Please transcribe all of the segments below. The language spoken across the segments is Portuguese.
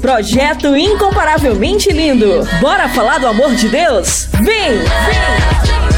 Projeto incomparavelmente lindo. Bora falar do amor de Deus? Vem! Vem!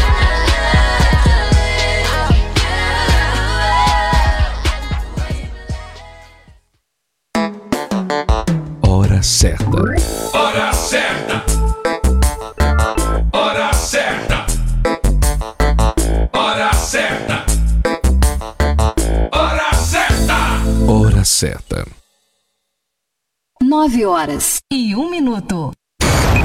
Hora certa. Hora certa. Hora certa. Hora certa. Hora certa. Hora certa. Nove horas. E um minuto.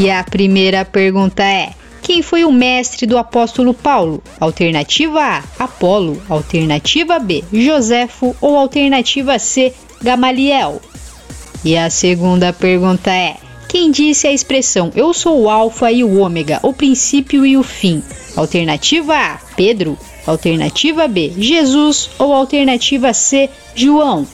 E a primeira pergunta é: quem foi o mestre do apóstolo Paulo? Alternativa A, Apolo. Alternativa B, Joséfo. Ou alternativa C, Gamaliel? E a segunda pergunta é: quem disse a expressão eu sou o Alfa e o Ômega, o princípio e o fim? Alternativa A: Pedro. Alternativa B: Jesus. Ou alternativa C: João?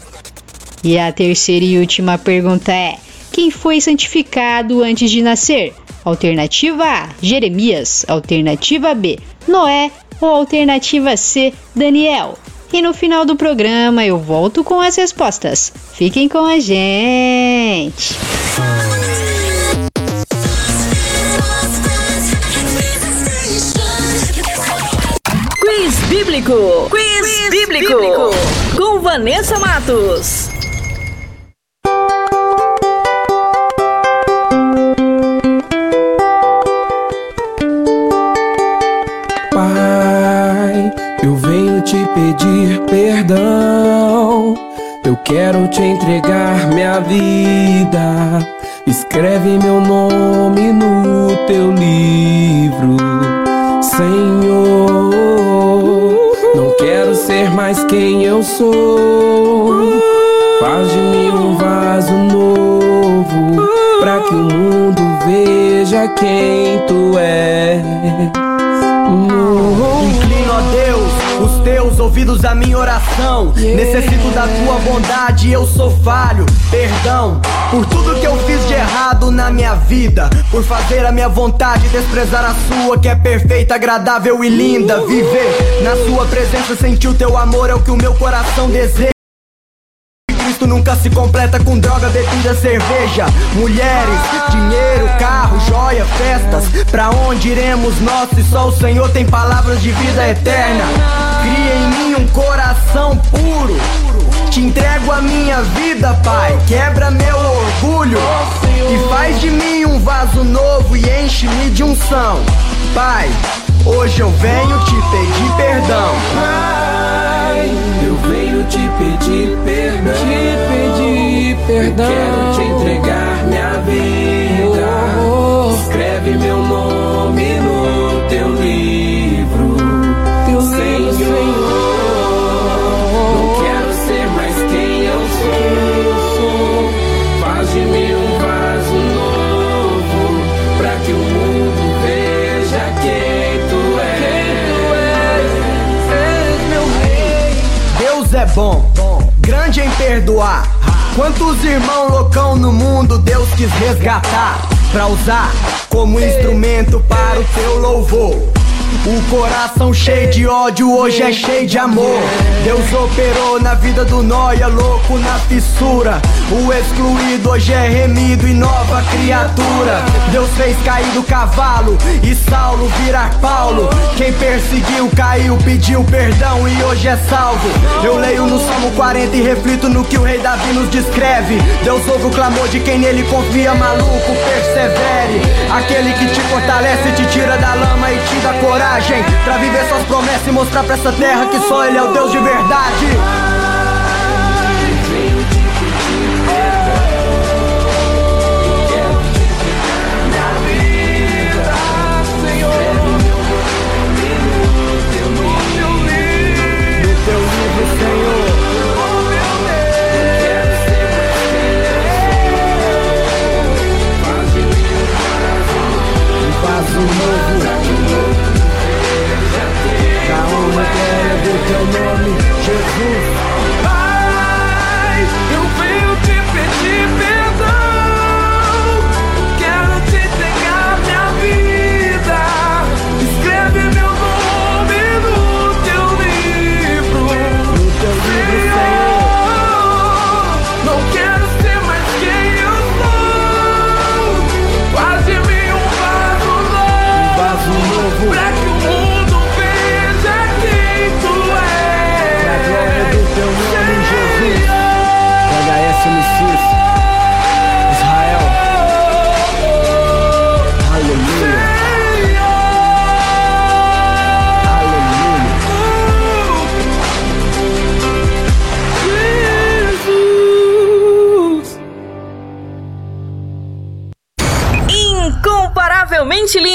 E a terceira e última pergunta é: quem foi santificado antes de nascer? Alternativa A: Jeremias. Alternativa B: Noé. Ou alternativa C: Daniel? E no final do programa eu volto com as respostas. Fiquem com a gente! Quiz Bíblico. Quiz, bíblico. Com Vanessa Matos. Pedir perdão. Eu quero te entregar minha vida. Escreve meu nome no teu livro, Senhor. Não quero ser mais quem eu sou. Faz de mim um vaso novo, pra que o mundo veja quem tu és. Deus os teus ouvidos à minha oração. Necessito da tua bondade, eu sou falho. Perdão por tudo que eu fiz de errado na minha vida. Por fazer a minha vontade, desprezar a sua, que é perfeita, agradável e linda. Viver na sua presença, sentir o teu amor é o que o meu coração deseja. Cristo nunca se completa com droga, bebida, cerveja, mulheres, dinheiro, carro, joia, festas. Pra onde iremos nós se só o Senhor tem palavras de vida eterna? Cria em mim um coração puro. Te entrego a minha vida, Pai. Quebra meu orgulho e faz de mim um vaso novo e enche-me de unção. Pai, hoje eu venho te pedir perdão. Pai, eu venho te pedir perdão. Te pedir perdão. Quero te entregar é bom, grande em perdoar. Quantos irmãos loucão no mundo Deus quis resgatar pra usar como instrumento para o teu louvor. O coração cheio de ódio hoje é cheio de amor. Deus operou na vida do nóia, louco na fissura. O excluído hoje é remido e nova criatura. Deus fez cair do cavalo e Saulo virar Paulo. Quem perseguiu caiu, pediu perdão e hoje é salvo. Eu leio no Salmo 40 e reflito no que o rei Davi nos descreve. Deus ouve o clamor de quem nele confia, maluco, persevere. Aquele que te fortalece, te tira da lama e te dá coragem pra viver suas promessas e mostrar pra essa terra que só Ele é o Deus de verdade. Jesus.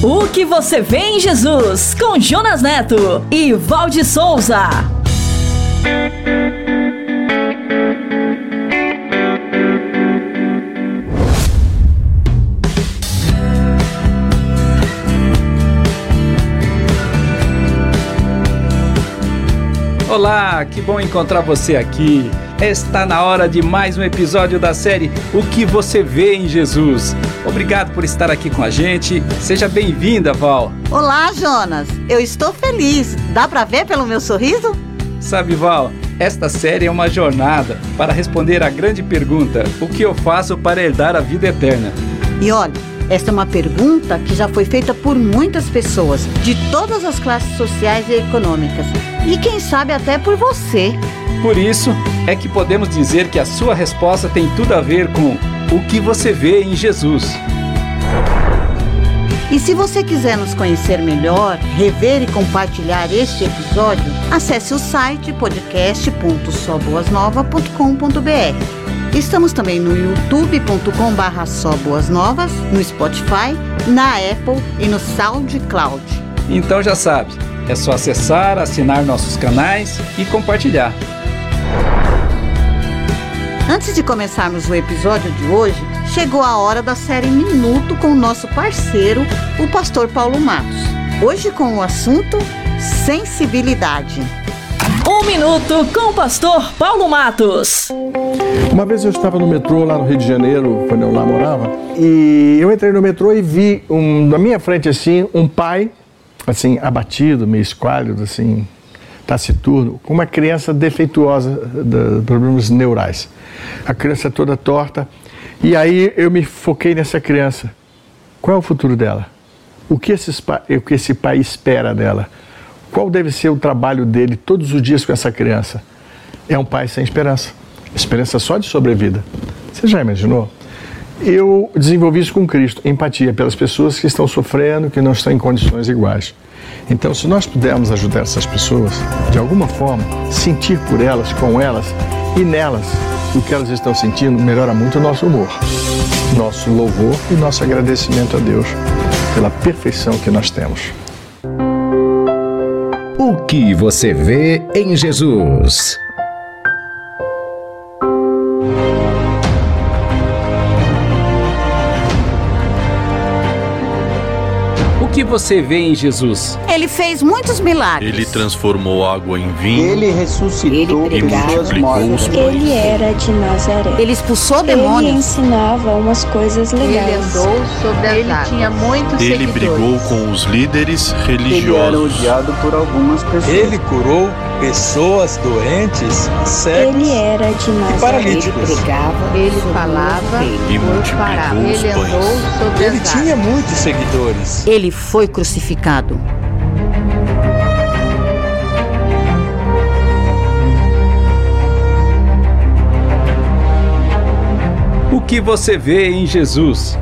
O que você vê em Jesus com Jonas Neto e Valde Souza. Olá, que bom encontrar você aqui. Está na hora de mais um episódio da série O que você vê em Jesus. Obrigado por estar aqui com a gente. Seja bem-vinda, Val. Olá, Jonas. Eu estou feliz. Dá para ver pelo meu sorriso? Sabe, Val, esta série é uma jornada para responder à grande pergunta: o que eu faço para herdar a vida eterna? E olha, esta é uma pergunta que já foi feita por muitas pessoas, de todas as classes sociais e econômicas. E quem sabe até por você. Por isso é que podemos dizer que a sua resposta tem tudo a ver com o que você vê em Jesus. E se você quiser nos conhecer melhor, rever e compartilhar este episódio, acesse o site podcast.soboasnova.com.br. Estamos também no youtube.com barra Novas, no Spotify, na Apple e no SoundCloud. Então já sabe, é só acessar, assinar nossos canais e compartilhar. Antes de começarmos o episódio de hoje, chegou a hora da série Minuto com o nosso parceiro, o pastor Paulo Matos. Hoje com o assunto Sensibilidade. Um minuto com o pastor Paulo Matos. Uma vez eu estava no metrô lá no Rio de Janeiro, quando eu lá morava, e eu entrei no metrô e vi um, na minha frente assim um pai, assim abatido, meio esquálido, assim taciturno, com uma criança defeituosa de problemas neurais. A criança toda torta. E aí eu me foquei nessa criança. Qual é o futuro dela? O que, esses, o que esse pai espera dela? Qual deve ser o trabalho dele todos os dias com essa criança? É um pai sem esperança. Esperança só de sobrevida. Você já imaginou? Eu desenvolvi isso com Cristo, empatia pelas pessoas que estão sofrendo, que não estão em condições iguais. Então, se nós pudermos ajudar essas pessoas, de alguma forma, sentir por elas, com elas e nelas o que elas estão sentindo, melhora muito o nosso humor, nosso louvor e nosso agradecimento a Deus pela perfeição que nós temos. O que você vê em Jesus? Que você vê em Jesus? Ele fez muitos milagres. Ele transformou água em vinho. Ele ressuscitou Ele multiplicou os pães. Ele era de Nazaré. Ele expulsou demônios. Ele ensinava umas coisas legais. Ele andou sobre as Ele águas. tinha muitos Ele seguidores. brigou com os líderes Ele era religiosos. odiado por algumas pessoas. Ele curou pessoas doentes, cegos Ele era de e Nazaré. paralíticos. Ele falava E multiplicou os Ele andou pães. sobre Ele as tinha muitos seguidores. Ele foi crucificado. O que você vê em Jesus?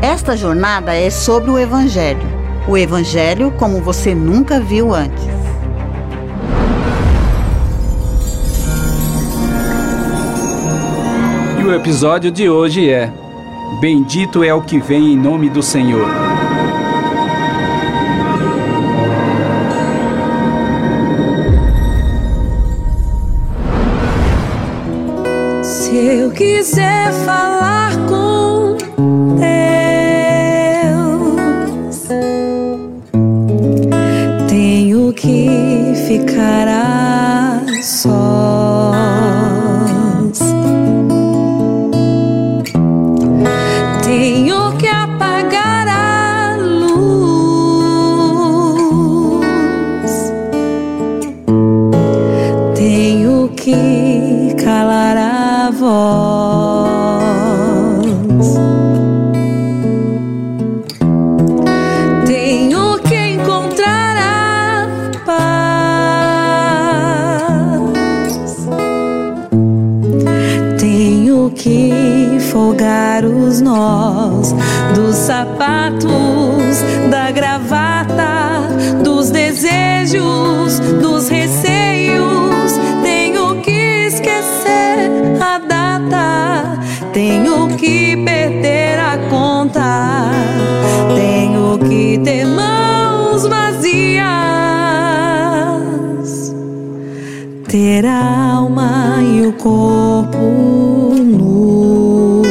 Esta jornada é sobre o Evangelho. O Evangelho como você nunca viu antes. E o episódio de hoje é Bendito é o que vem em nome do Senhor. Quiser falar com Deus, tenho que ficar a sós. Ter a alma e o corpo nu.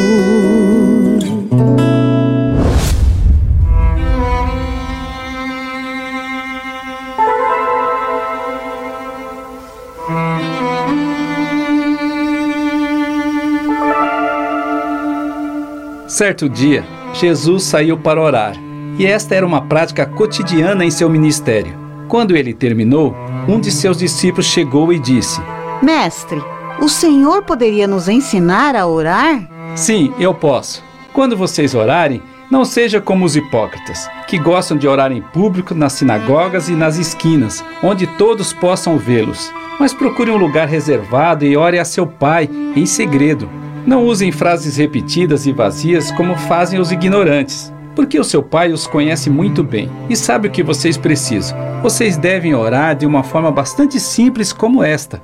Certo dia, Jesus saiu para orar, e esta era uma prática cotidiana em seu ministério. Quando ele terminou, um de seus discípulos chegou e disse: Mestre, o Senhor poderia nos ensinar a orar? Sim, eu posso. Quando vocês orarem, não seja como os hipócritas, que gostam de orar em público nas sinagogas e nas esquinas, onde todos possam vê-los. Mas procure um lugar reservado e ore a seu Pai em segredo. Não usem frases repetidas e vazias como fazem os ignorantes, porque o seu Pai os conhece muito bem e sabe o que vocês precisam. Vocês devem orar de uma forma bastante simples como esta.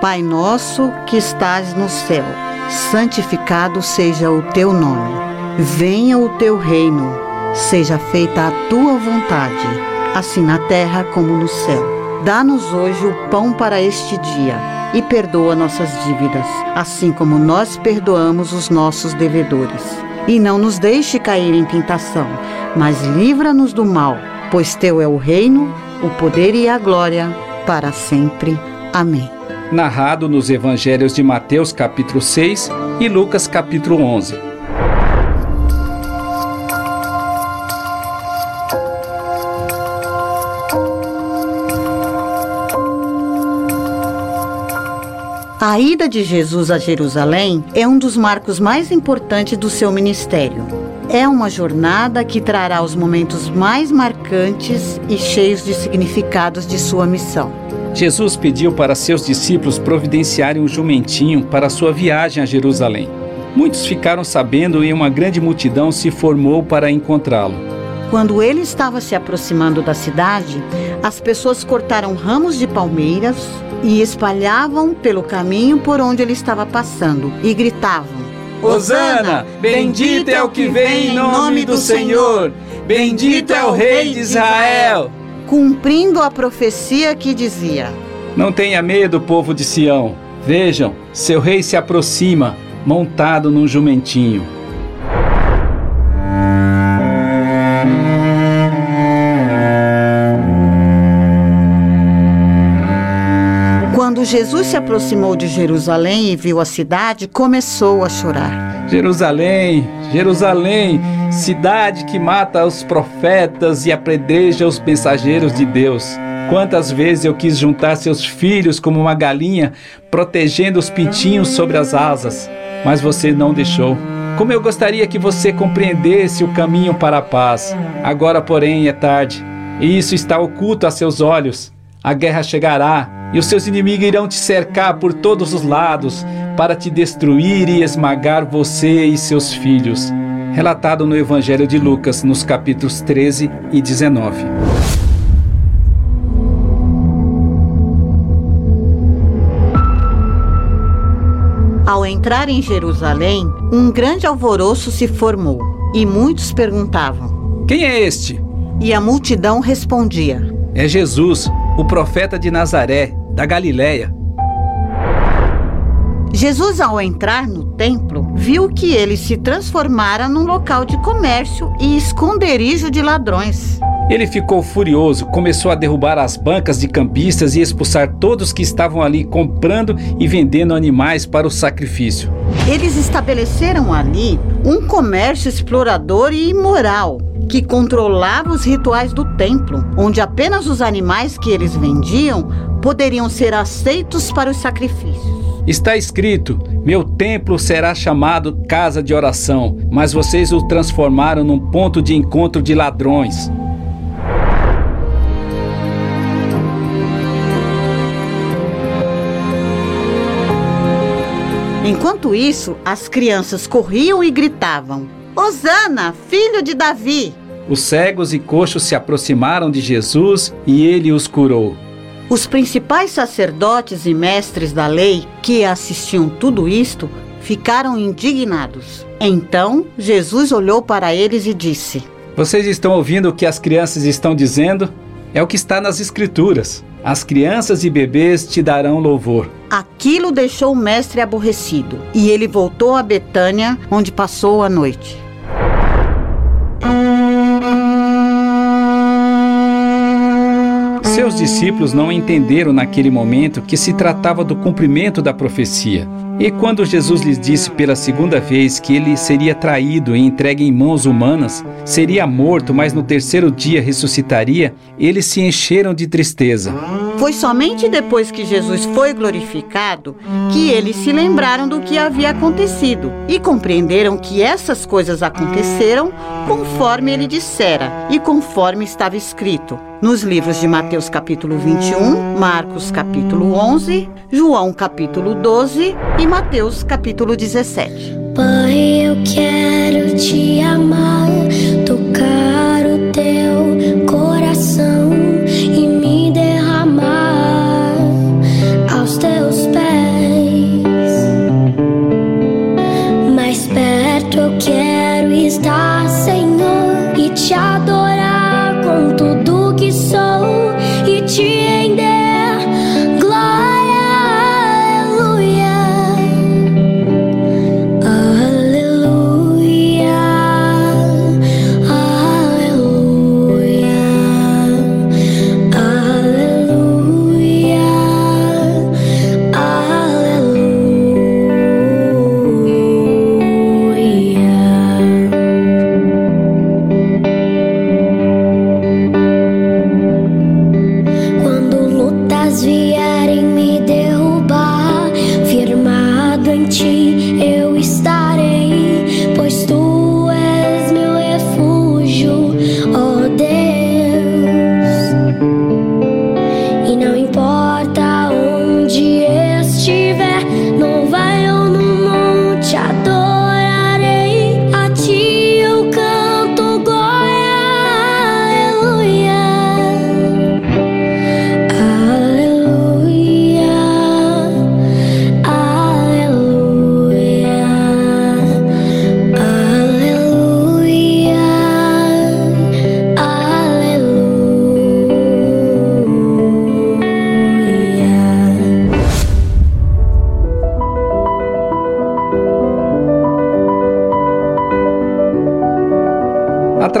Pai nosso que estás no céu, santificado seja o teu nome. Venha o teu reino, seja feita a tua vontade, assim na terra como no céu. Dá-nos hoje o pão para este dia e perdoa nossas dívidas, assim como nós perdoamos os nossos devedores. E não nos deixe cair em tentação, mas livra-nos do mal, pois teu é o reino, o poder e a glória para sempre. Amém. Narrado nos evangelhos de Mateus capítulo 6 e Lucas capítulo 11. A ida de Jesus a Jerusalém é um dos marcos mais importantes do seu ministério. É uma jornada que trará os momentos mais marcantes e cheios de significados de sua missão. Jesus pediu para seus discípulos providenciarem um jumentinho para sua viagem a Jerusalém. Muitos ficaram sabendo e uma grande multidão se formou para encontrá-lo. Quando ele estava se aproximando da cidade, as pessoas cortaram ramos de palmeiras e espalhavam pelo caminho por onde ele estava passando e gritavam: Hosana, bendito é o que vem em nome do Senhor, bendito é o Rei de Israel. Cumprindo a profecia que dizia: Não tenha medo, povo de Sião. Vejam, seu rei se aproxima, montado num jumentinho. Quando Jesus se aproximou de Jerusalém e viu a cidade, começou a chorar. Jerusalém, Jerusalém, cidade que mata os profetas e apredreja os mensageiros de Deus. Quantas vezes eu quis juntar seus filhos como uma galinha, protegendo os pintinhos sobre as asas, mas você não deixou. Como eu gostaria que você compreendesse o caminho para a paz. Agora, porém, é tarde, e isso está oculto a seus olhos. A guerra chegará e os seus inimigos irão te cercar por todos os lados para te destruir e esmagar você e seus filhos. Relatado no Evangelho de Lucas, nos capítulos 13 e 19. Ao entrar em Jerusalém, um grande alvoroço se formou e muitos perguntavam: Quem é este? E a multidão respondia: É Jesus, o profeta de Nazaré, da Galiléia. Jesus, ao entrar no templo, viu que ele se transformara num local de comércio e esconderijo de ladrões. Ele ficou furioso, começou a derrubar as bancas de campistas e expulsar todos que estavam ali comprando e vendendo animais para o sacrifício. Eles estabeleceram ali um comércio explorador e imoral que controlava os rituais do templo, onde apenas os animais que eles vendiam poderiam ser aceitos para os sacrifícios. Está escrito: Meu templo será chamado casa de oração, mas vocês o transformaram num ponto de encontro de ladrões. Enquanto isso, as crianças corriam e gritavam: Hosana, filho de Davi. Os cegos e coxos se aproximaram de Jesus e ele os curou. Os principais sacerdotes e mestres da lei que assistiam tudo isto ficaram indignados. Então Jesus olhou para eles e disse: Vocês estão ouvindo o que as crianças estão dizendo? É o que está nas Escrituras. As crianças e bebês te darão louvor. Aquilo deixou o mestre aborrecido e ele voltou a Betânia, onde passou a noite. Seus discípulos não entenderam naquele momento que se tratava do cumprimento da profecia. E quando Jesus lhes disse pela segunda vez que ele seria traído e entregue em mãos humanas, seria morto, mas no terceiro dia ressuscitaria, eles se encheram de tristeza. Foi somente depois que Jesus foi glorificado que eles se lembraram do que havia acontecido e compreenderam que essas coisas aconteceram conforme ele dissera e conforme estava escrito nos livros de Mateus capítulo 21, Marcos capítulo 11, João capítulo 12 e Mateus capítulo 17. Pai, eu quero te amar, tocar o teu coração pés. Mais perto eu quero estar, Senhor, e te adorar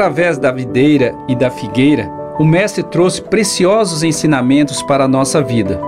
Através da videira e da figueira, o Mestre trouxe preciosos ensinamentos para a nossa vida.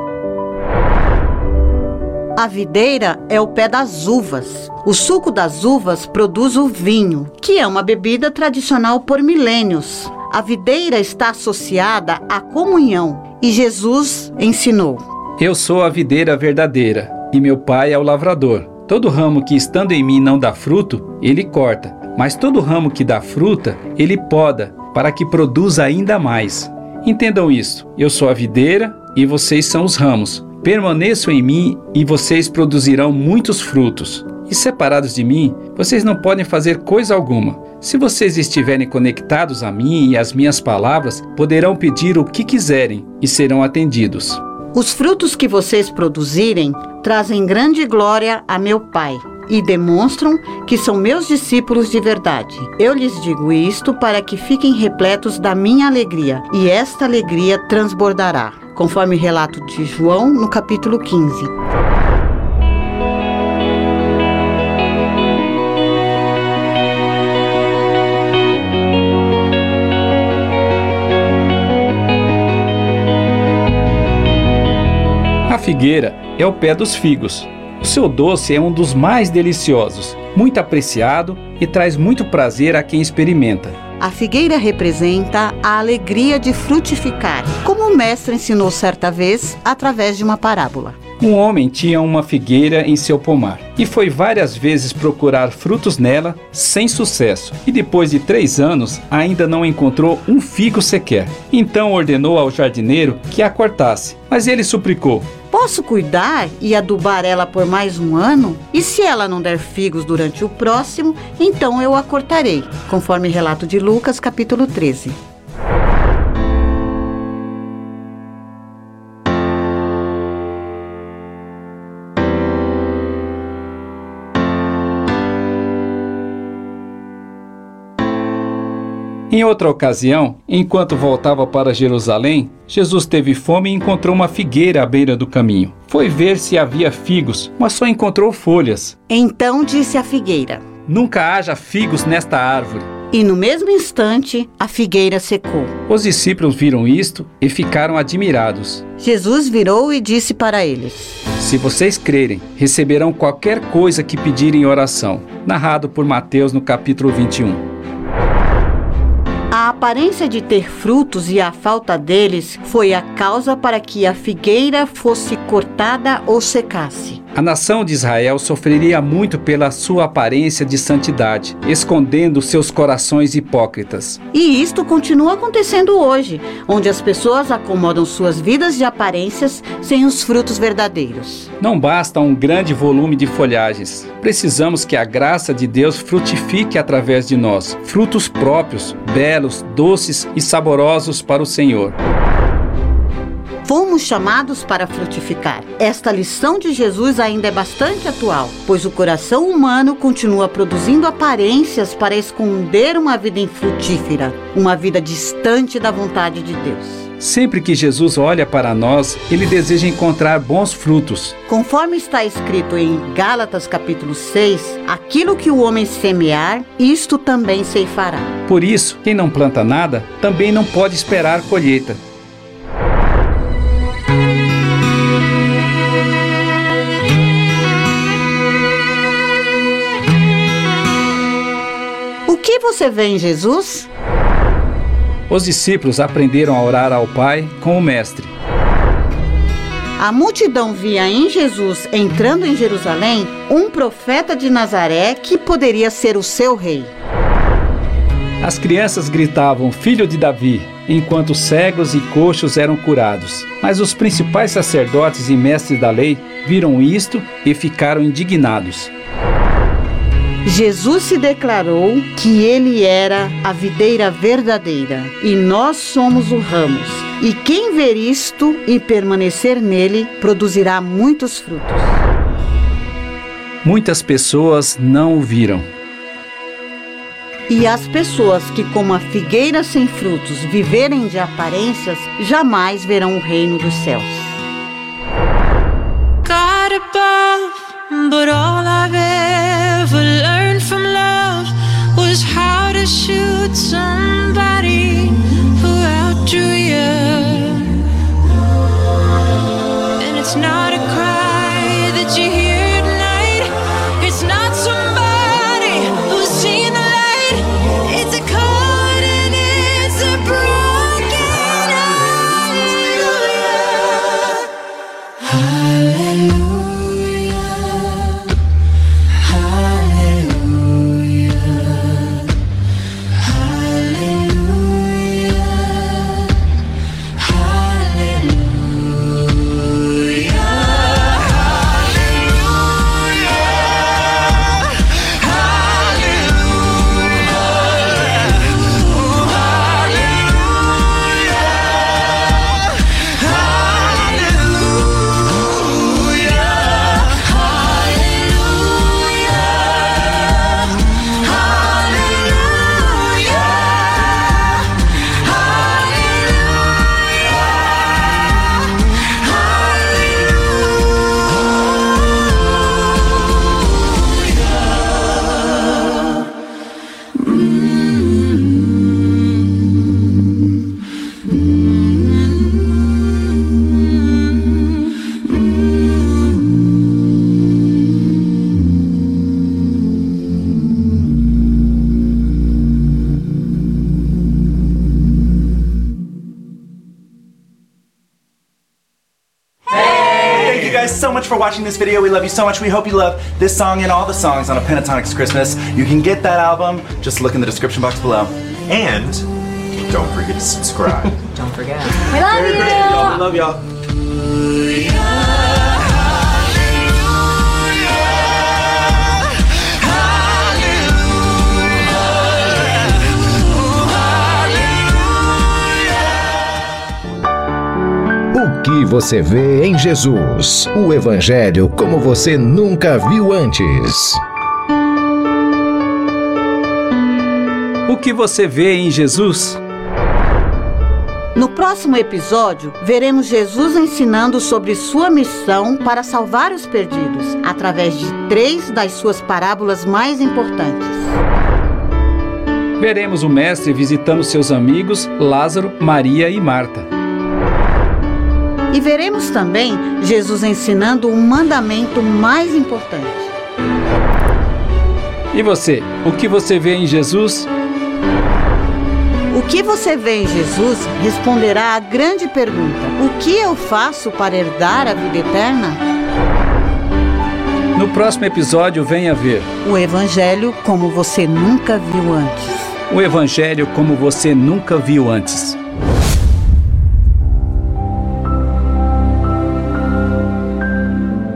A videira é o pé das uvas. O suco das uvas produz o vinho, que é uma bebida tradicional por milênios. A videira está associada à comunhão e Jesus ensinou. Eu sou a videira verdadeira e meu pai é o lavrador. Todo ramo que estando em mim não dá fruto, ele corta, mas todo ramo que dá fruta, ele poda, para que produza ainda mais. Entendam isso. Eu sou a videira e vocês são os ramos. Permaneçam em mim e vocês produzirão muitos frutos. E separados de mim, vocês não podem fazer coisa alguma. Se vocês estiverem conectados a mim e às minhas palavras, poderão pedir o que quiserem e serão atendidos. Os frutos que vocês produzirem trazem grande glória a meu Pai e demonstram que são meus discípulos de verdade. Eu lhes digo isto para que fiquem repletos da minha alegria, e esta alegria transbordará, conforme relato de João no capítulo 15. A figueira é o pé dos figos. O seu doce é um dos mais deliciosos, muito apreciado e traz muito prazer a quem experimenta. A figueira representa a alegria de frutificar, como o mestre ensinou certa vez através de uma parábola. Um homem tinha uma figueira em seu pomar e foi várias vezes procurar frutos nela sem sucesso. E depois de três anos ainda não encontrou um figo sequer. Então ordenou ao jardineiro que a cortasse, mas ele suplicou: posso cuidar e adubar ela por mais um ano? E se ela não der figos durante o próximo, então eu a cortarei, conforme relato de Lucas, capítulo 13. Em outra ocasião, enquanto voltava para Jerusalém, Jesus teve fome e encontrou uma figueira à beira do caminho. Foi ver se havia figos, mas só encontrou folhas. Então disse a figueira: Nunca haja figos nesta árvore. E no mesmo instante, a figueira secou. Os discípulos viram isto e ficaram admirados. Jesus virou e disse para eles: Se vocês crerem, receberão qualquer coisa que pedirem em oração. Narrado por Mateus no capítulo 21. A aparência de ter frutos e a falta deles foi a causa para que a figueira fosse cortada ou secasse. A nação de Israel sofreria muito pela sua aparência de santidade, escondendo seus corações hipócritas. E isto continua acontecendo hoje, onde as pessoas acomodam suas vidas de aparências sem os frutos verdadeiros. Não basta um grande volume de folhagens. Precisamos que a graça de Deus frutifique através de nós, frutos próprios, belos, doces e saborosos para o Senhor. Fomos chamados para frutificar. Esta lição de Jesus ainda é bastante atual, pois o coração humano continua produzindo aparências para esconder uma vida infrutífera, uma vida distante da vontade de Deus. Sempre que Jesus olha para nós, ele deseja encontrar bons frutos. Conforme está escrito em Gálatas capítulo 6, aquilo que o homem semear, isto também ceifará. Por isso, quem não planta nada, também não pode esperar colheita. O que você vê em Jesus? Os discípulos aprenderam a orar ao Pai com o Mestre. A multidão via em Jesus, entrando em Jerusalém, um profeta de Nazaré que poderia ser o seu rei. As crianças gritavam: Filho de Davi, enquanto cegos e coxos eram curados. Mas os principais sacerdotes e mestres da lei viram isto e ficaram indignados. Jesus se declarou que ele era a videira verdadeira e nós somos o ramos. E quem ver isto e permanecer nele produzirá muitos frutos. Muitas pessoas não o viram. E as pessoas que, como a figueira sem frutos, viverem de aparências, jamais verão o reino dos céus. God above, but all I've ever learned was how to shoot somebody outdrew you. And it's not this video. We love you so much. We hope you love this song and all the songs on a Pentatonics Christmas. You can get that album. Just look in the description box below. And don't forget to subscribe. Don't forget. We love y'all We love y'all. Que você vê em Jesus? O Evangelho como você nunca viu antes. O que você vê em Jesus? No próximo episódio, veremos Jesus ensinando sobre sua missão para salvar os perdidos, através de três das suas parábolas mais importantes. Veremos o Mestre visitando seus amigos Lázaro, Maria e Marta. E veremos também Jesus ensinando o mandamento mais importante. E você? O que você vê em Jesus? O que você vê em Jesus responderá à grande pergunta: O que eu faço para herdar a vida eterna? No próximo episódio, venha ver O Evangelho como você nunca viu antes. o Evangelho como você nunca viu antes.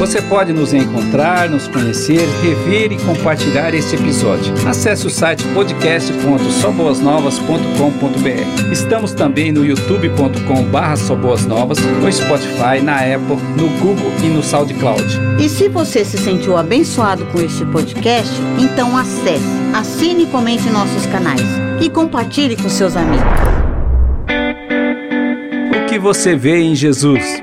Você pode nos encontrar, nos conhecer, rever e compartilhar este episódio. Acesse o site podcast.soboasnovas.com.br. Estamos também no youtube.com.br soboasnovas, no Spotify, na Apple, no Google e no SoundCloud. E se você se sentiu abençoado com este podcast, então acesse, assine e comente nossos canais e compartilhe com seus amigos. O que você vê em Jesus?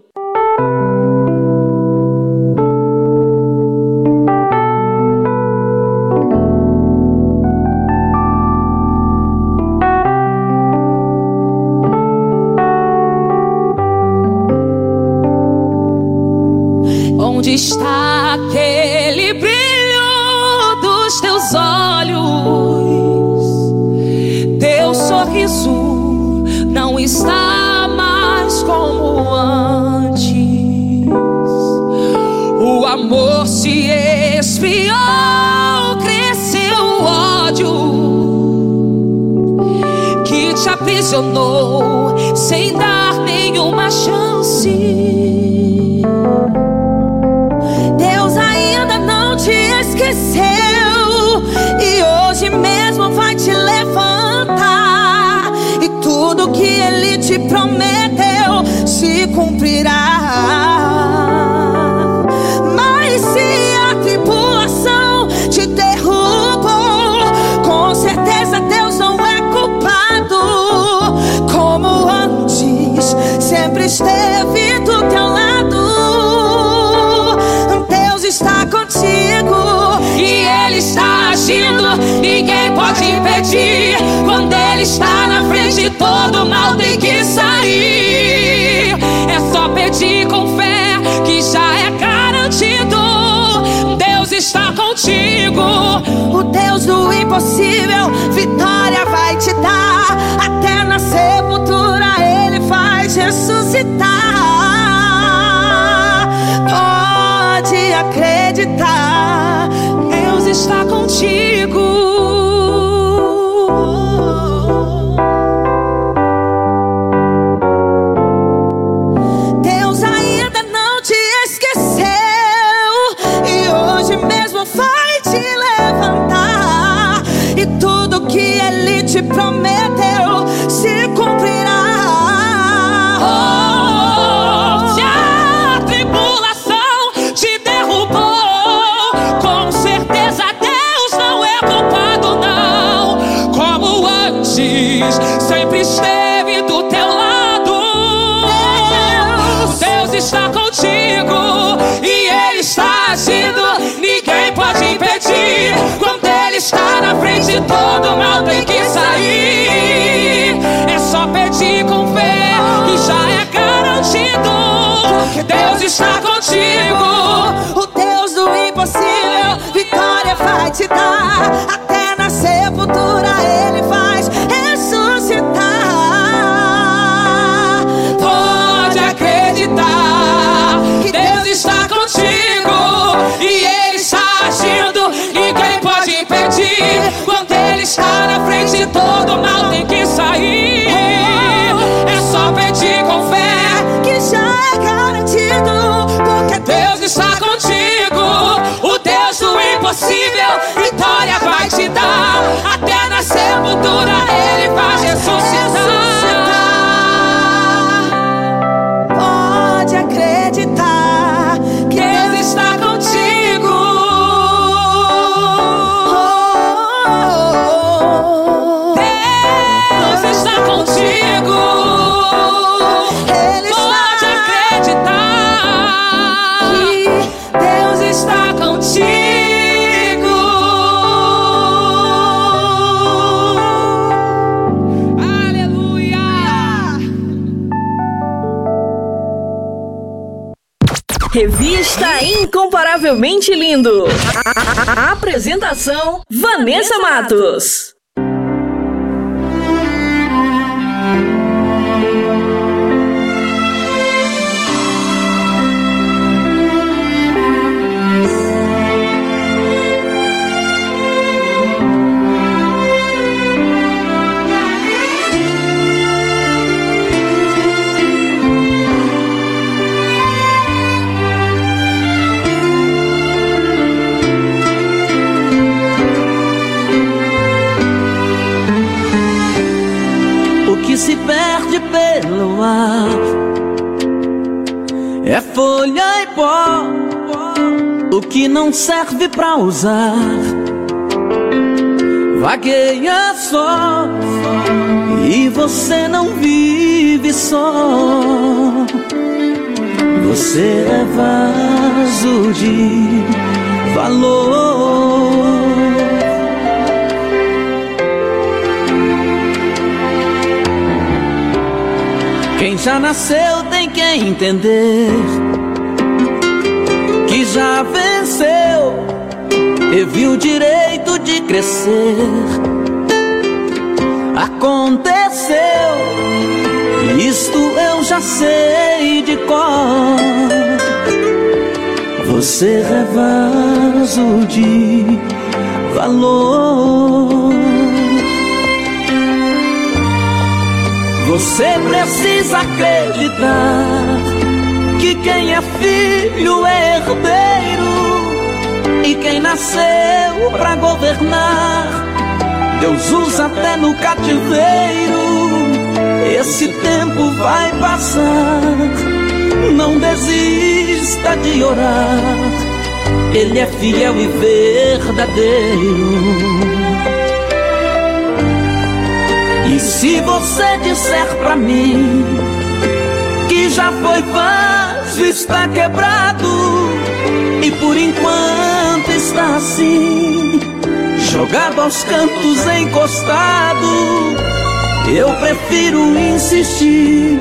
Te aprisionou sem dar nenhuma chance. Deus ainda não te esqueceu e hoje mesmo vai te levantar e tudo que ele te prometeu se cumprirá. Quando Ele está na frente, todo mal tem que sair. É só pedir com fé que já é garantido. Deus está contigo. O Deus do impossível, vitória vai te dar. Até na sepultura Ele faz ressuscitar. Todo mal tem que sair. É só pedir com fé que já é garantido. Deus está contigo. O Deus do impossível, vitória vai te dar. Até na sepultura ele vai. Revista Incomparavelmente Lindo. A- a- Apresentação: Vanessa Matos. Pelo ar é folha e pó. O que não serve pra usar vagueia só. E você não vive só. Você é vaso de valor. Já nasceu tem que entender que já venceu, teve o direito de crescer. Aconteceu, isto eu já sei de cor. Você é vaso de valor. Você precisa acreditar que quem é filho é herdeiro e quem nasceu pra governar, Deus usa até no cativeiro. Esse tempo vai passar, não desista de orar. Ele é fiel e verdadeiro. Se você disser pra mim que já foi vaso, está quebrado e por enquanto está assim, jogado aos cantos, encostado, eu prefiro insistir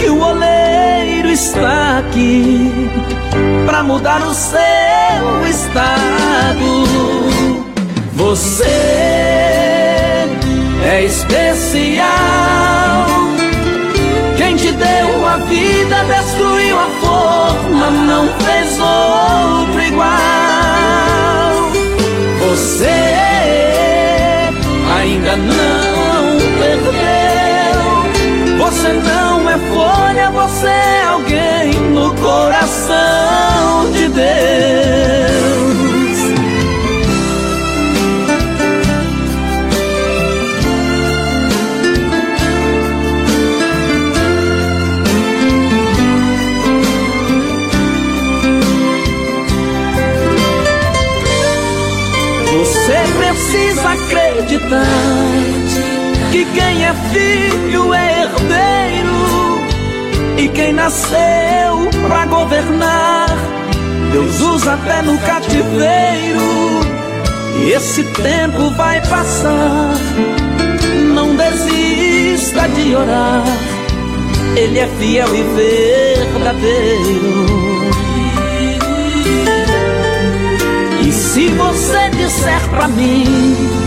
que o oleiro está aqui pra mudar o seu estado. Você é especial. Quem te deu a vida destruiu a forma, não fez outro igual. Você ainda não perdeu. Você não é folha, você é alguém no coração de Deus. Acreditar que quem é filho é herdeiro e quem nasceu pra governar, Deus usa até no cativeiro. E esse tempo vai passar, não desista de orar. Ele é fiel e verdadeiro. E se você disser pra mim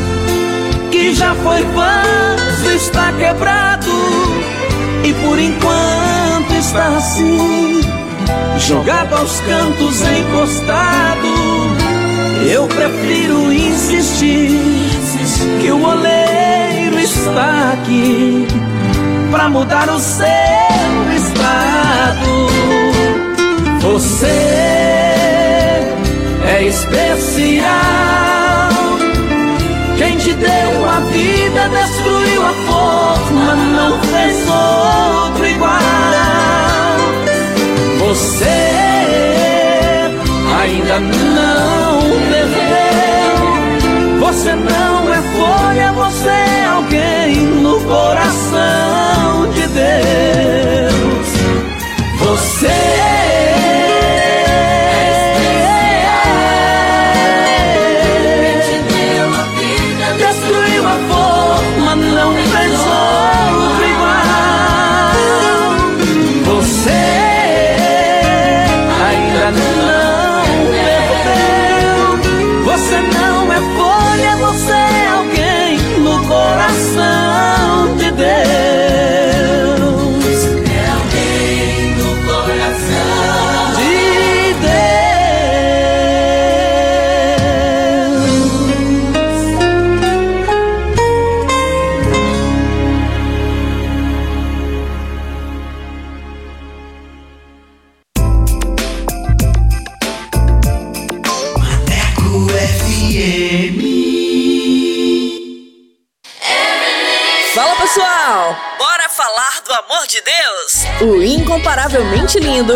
que já foi vaso, está quebrado e por enquanto está assim, jogado aos cantos, encostado, eu prefiro insistir que o oleiro está aqui pra mudar o seu estado. Você é especial. Quem te deu a vida destruiu a forma, não fez outro igual. Você ainda não perdeu. Você não é folha, você é alguém no coração de Deus. Você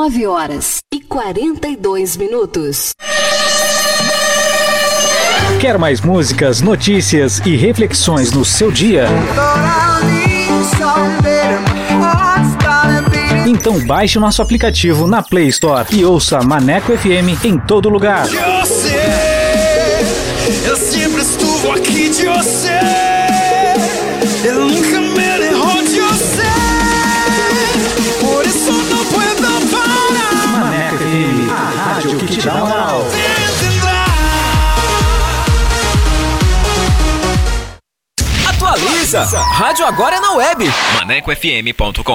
9 horas e 42 minutos. Quer mais músicas, notícias e reflexões no seu dia? Então baixe o nosso aplicativo na Play Store e ouça Maneco FM em todo lugar. Eu sempre estuvo aqui de você. Eu nunca que te dá moral. Atualiza! Rádio agora é na web. ManecoFM.com.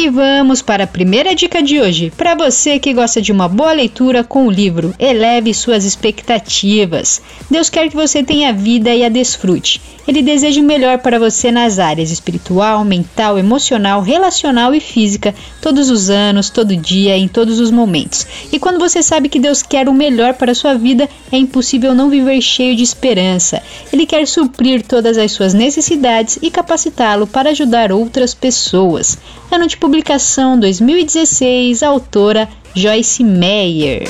E vamos para a primeira dica de hoje. Para você que gosta de uma boa leitura com o livro, eleve suas expectativas. Deus quer que você tenha vida e a desfrute. Ele deseja o melhor para você nas áreas espiritual, mental, emocional, relacional e física, todos os anos, todo dia, em todos os momentos. E quando você sabe que Deus quer o melhor para a sua vida, é impossível não viver cheio de esperança. Ele quer suprir todas as suas necessidades e capacitá-lo para ajudar outras pessoas. Ano de publicação 2016, autora Joyce Meyer.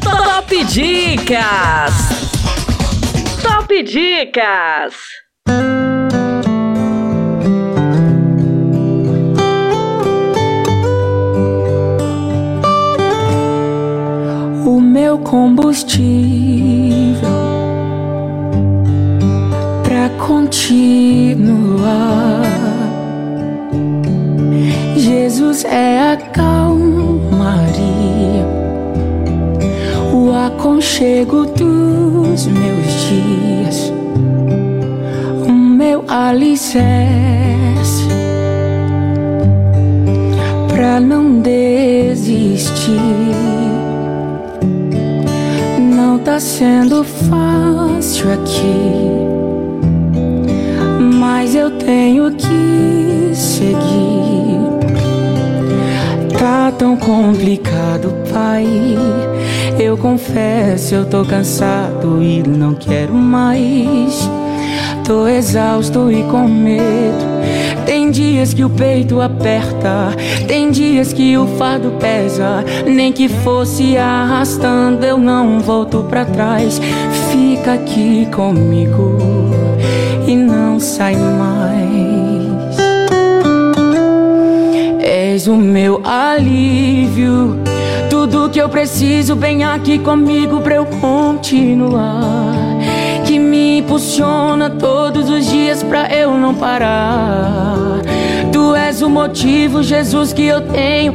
Top Dicas! Top Dicas! o meu combustível pra continuar. Jesus é a calmaria, o aconchego dos meus dias, o meu alicerce pra não desistir. Não tá sendo fácil aqui, mas eu tenho que seguir. Tá tão complicado, pai. Eu confesso, eu tô cansado e não quero mais. Tô exausto e com medo. Tem dias que o peito aperta, tem dias que o fardo pesa. Nem que fosse arrastando, eu não volto pra trás. Fica aqui comigo não sai mais. És o meu alívio, tudo que eu preciso, vem aqui comigo pra eu continuar que me impulsiona todos os dias pra eu não parar. Tu és o motivo, Jesus, que eu tenho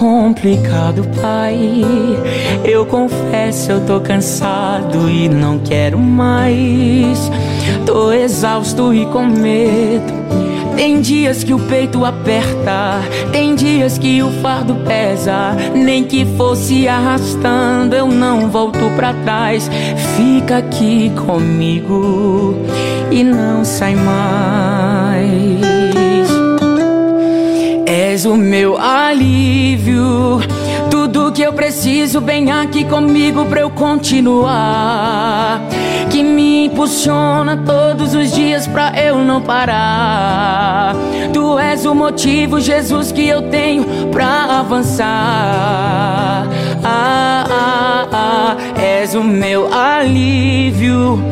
Complicado, pai. Eu confesso, eu tô cansado e não quero mais. Tô exausto e com medo. Tem dias que o peito aperta, tem dias que o fardo pesa. Nem que fosse arrastando, eu não volto pra trás. Fica aqui comigo e não sai mais. És o meu alívio. Tudo que eu preciso, vem aqui comigo pra eu continuar. Que me impulsiona todos os dias pra eu não parar. Tu és o motivo, Jesus, que eu tenho pra avançar. Ah, ah, ah, és o meu alívio,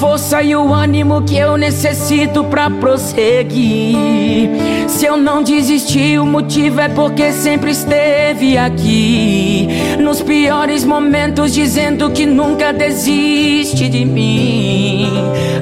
força e o ânimo que eu necessito pra prosseguir. Se eu não desisti, o motivo é porque sempre esteve aqui. Nos piores momentos, dizendo que nunca desiste de mim.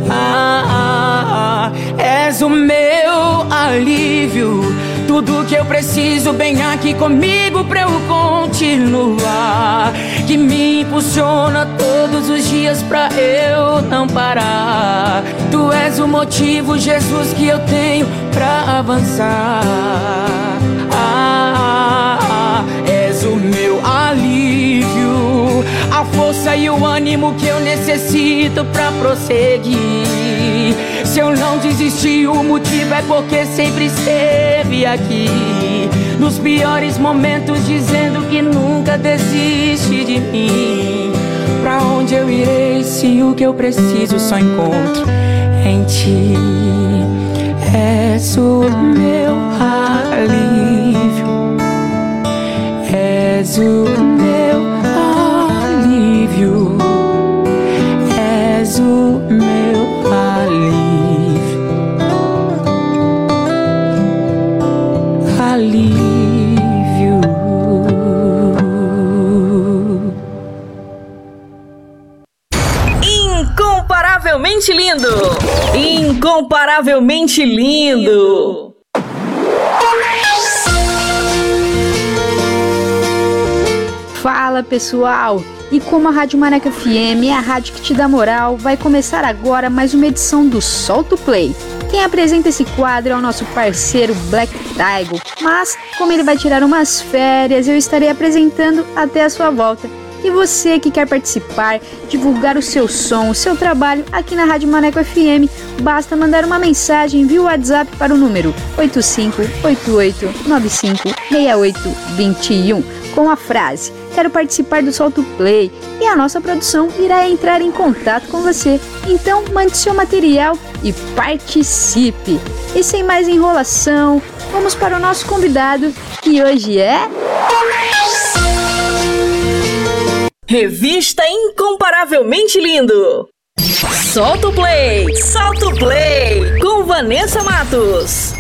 Ah, ah, ah, és o meu alívio. Tudo que eu preciso, bem aqui comigo pra eu continuar. Que me impulsiona todos os dias pra eu não parar. Tu és o motivo, Jesus, que eu tenho pra avançar. A força e o ânimo que eu necessito pra prosseguir. Se eu não desisti, o motivo é porque sempre esteve aqui. Nos piores momentos, dizendo que nunca desiste de mim. Pra onde eu irei se o que eu preciso só encontro em ti? És o meu alívio, és o meu alívio, és o meu alívio, alívio. Incomparavelmente lindo! Incomparavelmente lindo! Fala pessoal! E como a Rádio Maneca FM é a rádio que te dá moral, vai começar agora mais uma edição do Solto Play. Quem apresenta esse quadro é o nosso parceiro Black Tiger, mas como ele vai tirar umas férias, eu estarei apresentando até a sua volta. E você que quer participar, divulgar o seu som, o seu trabalho aqui na Rádio Maneco FM, basta mandar uma mensagem via WhatsApp para o número 8588956821 com a frase Quero participar do Solto Play e a nossa produção irá entrar em contato com você. Então mande seu material e participe. E sem mais enrolação, vamos para o nosso convidado que hoje é. Revista Incomparavelmente Lindo. Solta o play, solta o play com Vanessa Matos.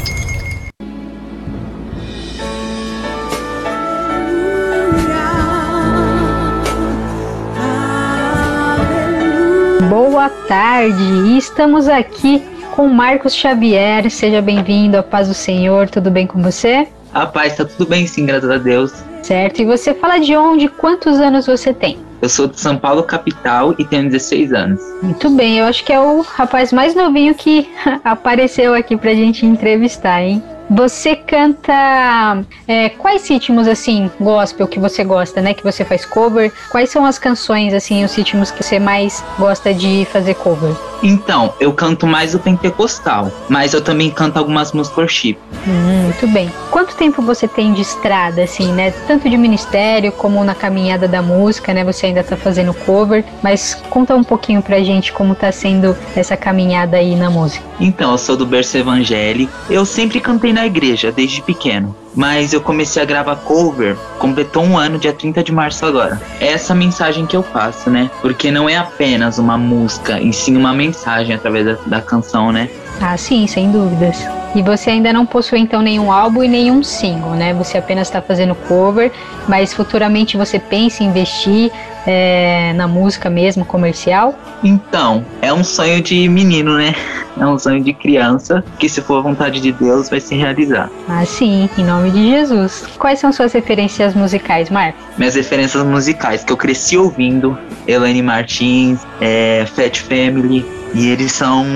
Boa tarde, estamos aqui com Marcos Xavier. Seja bem-vindo à paz do Senhor, tudo bem com você? A paz, tá tudo bem sim, graças a Deus. Certo, e você fala de onde, quantos anos você tem? Eu sou de São Paulo, capital, e tenho 16 anos. Muito bem, eu acho que é o rapaz mais novinho que apareceu aqui pra gente entrevistar, hein? Você canta é, quais ritmos assim, gospel que você gosta, né? Que você faz cover? Quais são as canções assim, os ritmos que você mais gosta de fazer cover? Então, eu canto mais o pentecostal, mas eu também canto algumas músicas worship. Hum, muito bem. Quanto tempo você tem de estrada, assim, né? Tanto de ministério como na caminhada da música, né? Você ainda tá fazendo cover, mas conta um pouquinho pra gente como tá sendo essa caminhada aí na música. Então, eu sou do berço evangélico. Eu sempre cantei na igreja, desde pequeno. Mas eu comecei a gravar cover, completou um ano, dia 30 de março agora. É essa mensagem que eu faço, né? Porque não é apenas uma música, e sim uma mensagem através da, da canção, né? Ah, sim, sem dúvidas. E você ainda não possui então nenhum álbum e nenhum single, né? Você apenas está fazendo cover, mas futuramente você pensa em investir é, na música mesmo, comercial? Então, é um sonho de menino, né? É um sonho de criança que, se for a vontade de Deus, vai se realizar. Ah, sim, em nome de Jesus. Quais são suas referências musicais, Marco? Minhas referências musicais que eu cresci ouvindo: Elaine Martins, é, Fat Family, e eles são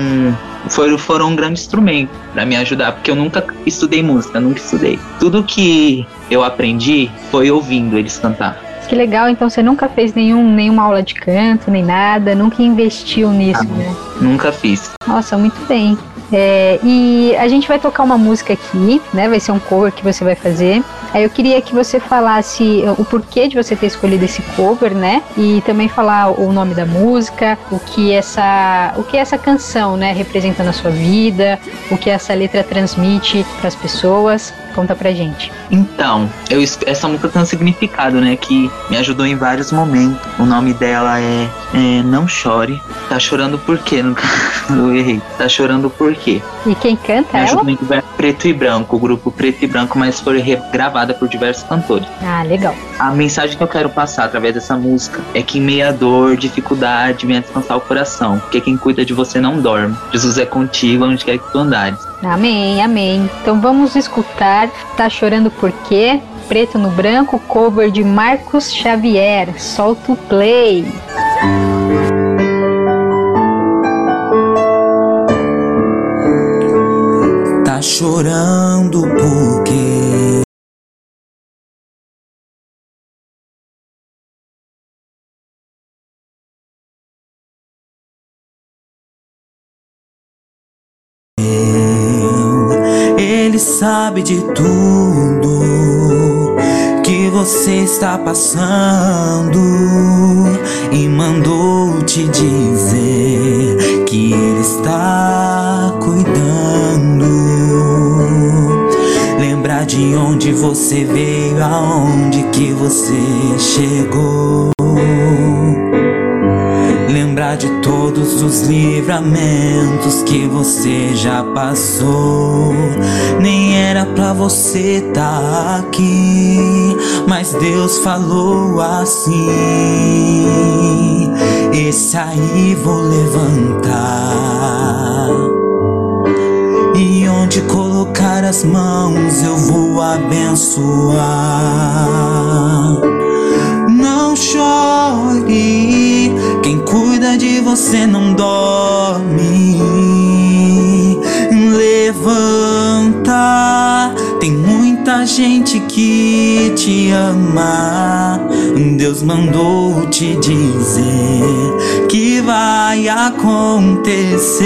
foram, foram um grande instrumento para me ajudar, porque eu nunca estudei música, nunca estudei. Tudo que eu aprendi foi ouvindo eles cantar. Que legal, então você nunca fez nenhum, nenhuma aula de canto, nem nada, nunca investiu nisso, né? Nunca fiz. Nossa, muito bem. É, e a gente vai tocar uma música aqui, né? Vai ser um cover que você vai fazer. Aí eu queria que você falasse o porquê de você ter escolhido esse cover, né? E também falar o nome da música, o que essa, o que essa canção, né, representa na sua vida, o que essa letra transmite para as pessoas. Conta pra gente. Então, eu, essa música tem um significado, né? Que me ajudou em vários momentos. O nome dela é, é Não Chore. Tá chorando por quê? Eu errei. Tá chorando por quê? E quem canta Me ela? em Preto e Branco, o grupo Preto e Branco, mas foi regravada por diversos cantores. Ah, legal. A mensagem que eu quero passar através dessa música é que em meia dor, dificuldade, venha descansar o coração. Porque quem cuida de você não dorme. Jesus é contigo onde quer que tu andares. Amém, amém. Então vamos escutar Tá Chorando Por Quê? Preto no Branco, cover de Marcos Xavier. Solta o play. Tá chorando porque Ele sabe de tudo você está passando e mandou te dizer que Ele está cuidando. Lembrar de onde você veio, aonde que você chegou. Lembrar de todos os livramentos que você já passou. Nem era pra você tá aqui, mas Deus falou assim: Esse aí vou levantar. E onde colocar as mãos eu vou abençoar. Não chore, quem cuida de você não dorme. Muita gente que te ama. Deus mandou te dizer que vai acontecer.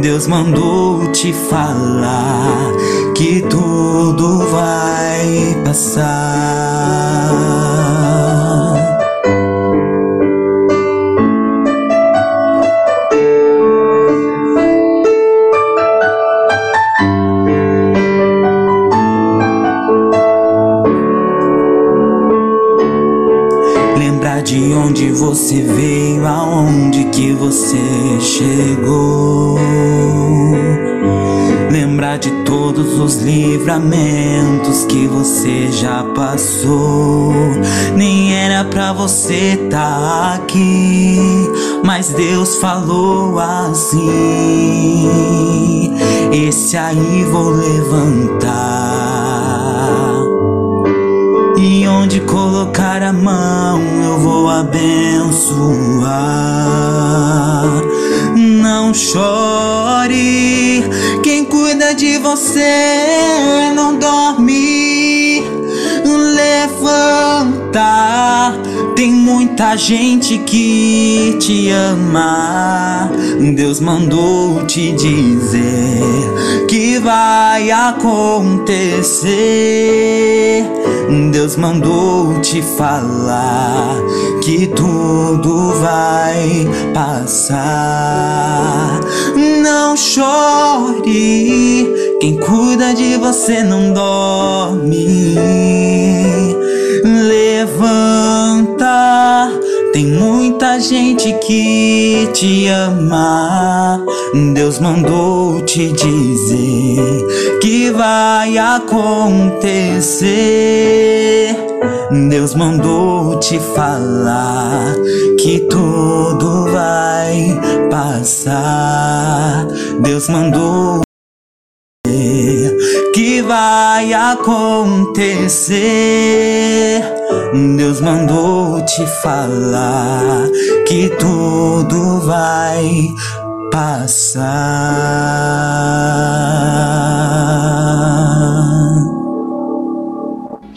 Deus mandou te falar que tudo vai passar. Você veio, aonde que você chegou. Lembrar de todos os livramentos que você já passou. Nem era pra você tá aqui, mas Deus falou assim: Esse aí vou levantar. E onde colocar a mão eu vou abençoar. Não chore, quem cuida de você não dorme. Levanta, tem muita gente que te ama. Deus mandou te dizer que vai acontecer. Deus mandou te falar que tudo vai passar. Não chore, quem cuida de você não dorme. Levanta, tem muita gente que te ama. Deus mandou te dizer que vai acontecer. Deus mandou te falar que tudo vai passar. Deus mandou que vai acontecer. Deus mandou te falar que tudo vai passar.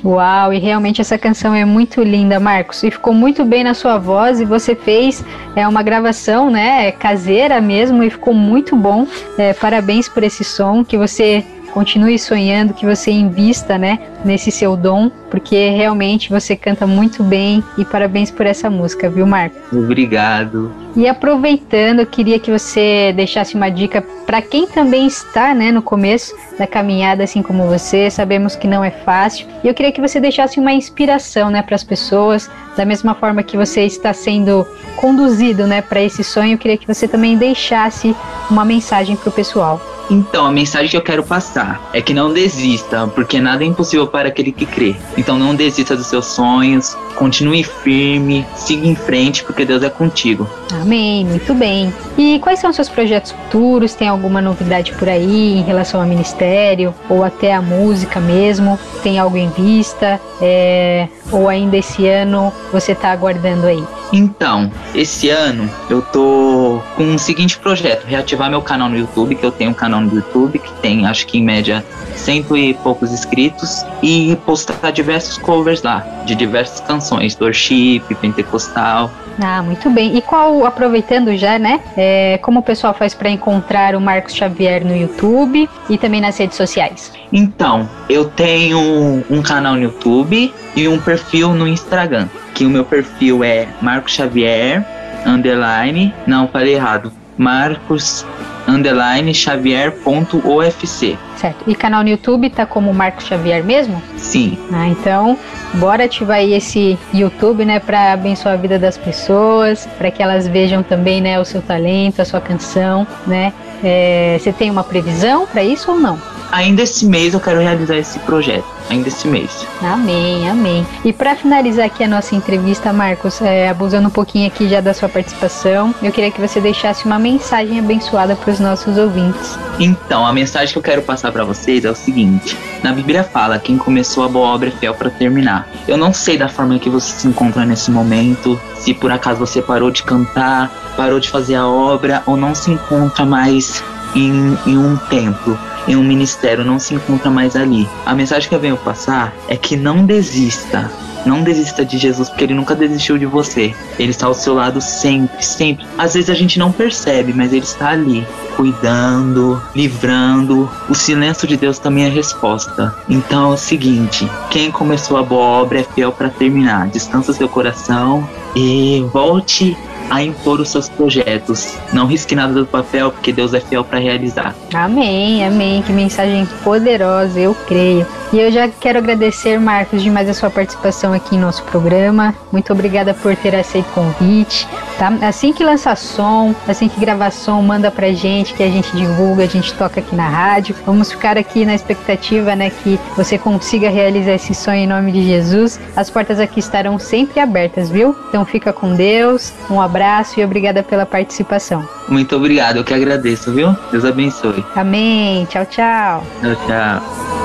Uau, e realmente essa canção é muito linda, Marcos, e ficou muito bem na sua voz e você fez é uma gravação, né, caseira mesmo e ficou muito bom. É, parabéns por esse som, que você continue sonhando, que você invista, né, nesse seu dom, porque realmente você canta muito bem e parabéns por essa música, viu, Marcos? Obrigado. E aproveitando, eu queria que você deixasse uma dica para quem também está né, no começo da caminhada, assim como você. Sabemos que não é fácil. E eu queria que você deixasse uma inspiração né, para as pessoas, da mesma forma que você está sendo conduzido né, para esse sonho. Eu queria que você também deixasse uma mensagem para o pessoal. Então, a mensagem que eu quero passar é que não desista, porque nada é impossível para aquele que crê. Então, não desista dos seus sonhos, continue firme, siga em frente, porque Deus é contigo. Amém, muito bem. E quais são os seus projetos futuros? Tem alguma novidade por aí em relação ao ministério ou até a música mesmo? Tem algo em vista? É, ou ainda esse ano você está aguardando aí? Então, esse ano eu tô com o seguinte projeto: reativar meu canal no YouTube, que eu tenho um canal no YouTube que tem, acho que em média, cento e poucos inscritos, e postar diversos covers lá, de diversas canções, worship, pentecostal. Ah, muito bem. E qual, aproveitando já, né? é, como o pessoal faz para encontrar o Marcos Xavier no YouTube e também nas redes sociais? Então, eu tenho um canal no YouTube e um perfil no Instagram. Que o meu perfil é Marcos Xavier, underline, não, falei errado. Marcos, underline, Xavier.ofc. Certo. E canal no YouTube tá como Marcos Xavier mesmo? Sim. Ah, então, bora ativar aí esse YouTube, né, para abençoar a vida das pessoas, para que elas vejam também, né, o seu talento, a sua canção, né? É, você tem uma previsão para isso ou não? Ainda esse mês eu quero realizar esse projeto. Ainda esse mês. Amém, amém. E para finalizar aqui a nossa entrevista, Marcos, é, abusando um pouquinho aqui já da sua participação, eu queria que você deixasse uma mensagem abençoada para os nossos ouvintes. Então, a mensagem que eu quero passar para vocês é o seguinte: na Bíblia fala, quem começou a boa obra é fiel para terminar. Eu não sei da forma que você se encontra nesse momento, se por acaso você parou de cantar, parou de fazer a obra ou não se encontra mais em, em um templo, em um ministério, não se encontra mais ali. A mensagem que eu venho passar é que não desista. Não desista de Jesus, porque ele nunca desistiu de você. Ele está ao seu lado sempre, sempre. Às vezes a gente não percebe, mas ele está ali, cuidando, livrando. O silêncio de Deus também é resposta. Então é o seguinte: quem começou a boa obra é fiel para terminar. Descansa seu coração e volte a impor os seus projetos. Não risque nada do papel, porque Deus é fiel para realizar. Amém, amém. Que mensagem poderosa, eu creio. E eu já quero agradecer, Marcos, demais a sua participação aqui em nosso programa. Muito obrigada por ter aceito o convite. Tá? Assim que lança som, assim que gravar som, manda pra gente, que a gente divulga, a gente toca aqui na rádio. Vamos ficar aqui na expectativa, né, que você consiga realizar esse sonho em nome de Jesus. As portas aqui estarão sempre abertas, viu? Então fica com Deus. Um abraço e obrigada pela participação. Muito obrigado, eu que agradeço, viu? Deus abençoe. Amém. Tchau, tchau. Tchau, tchau.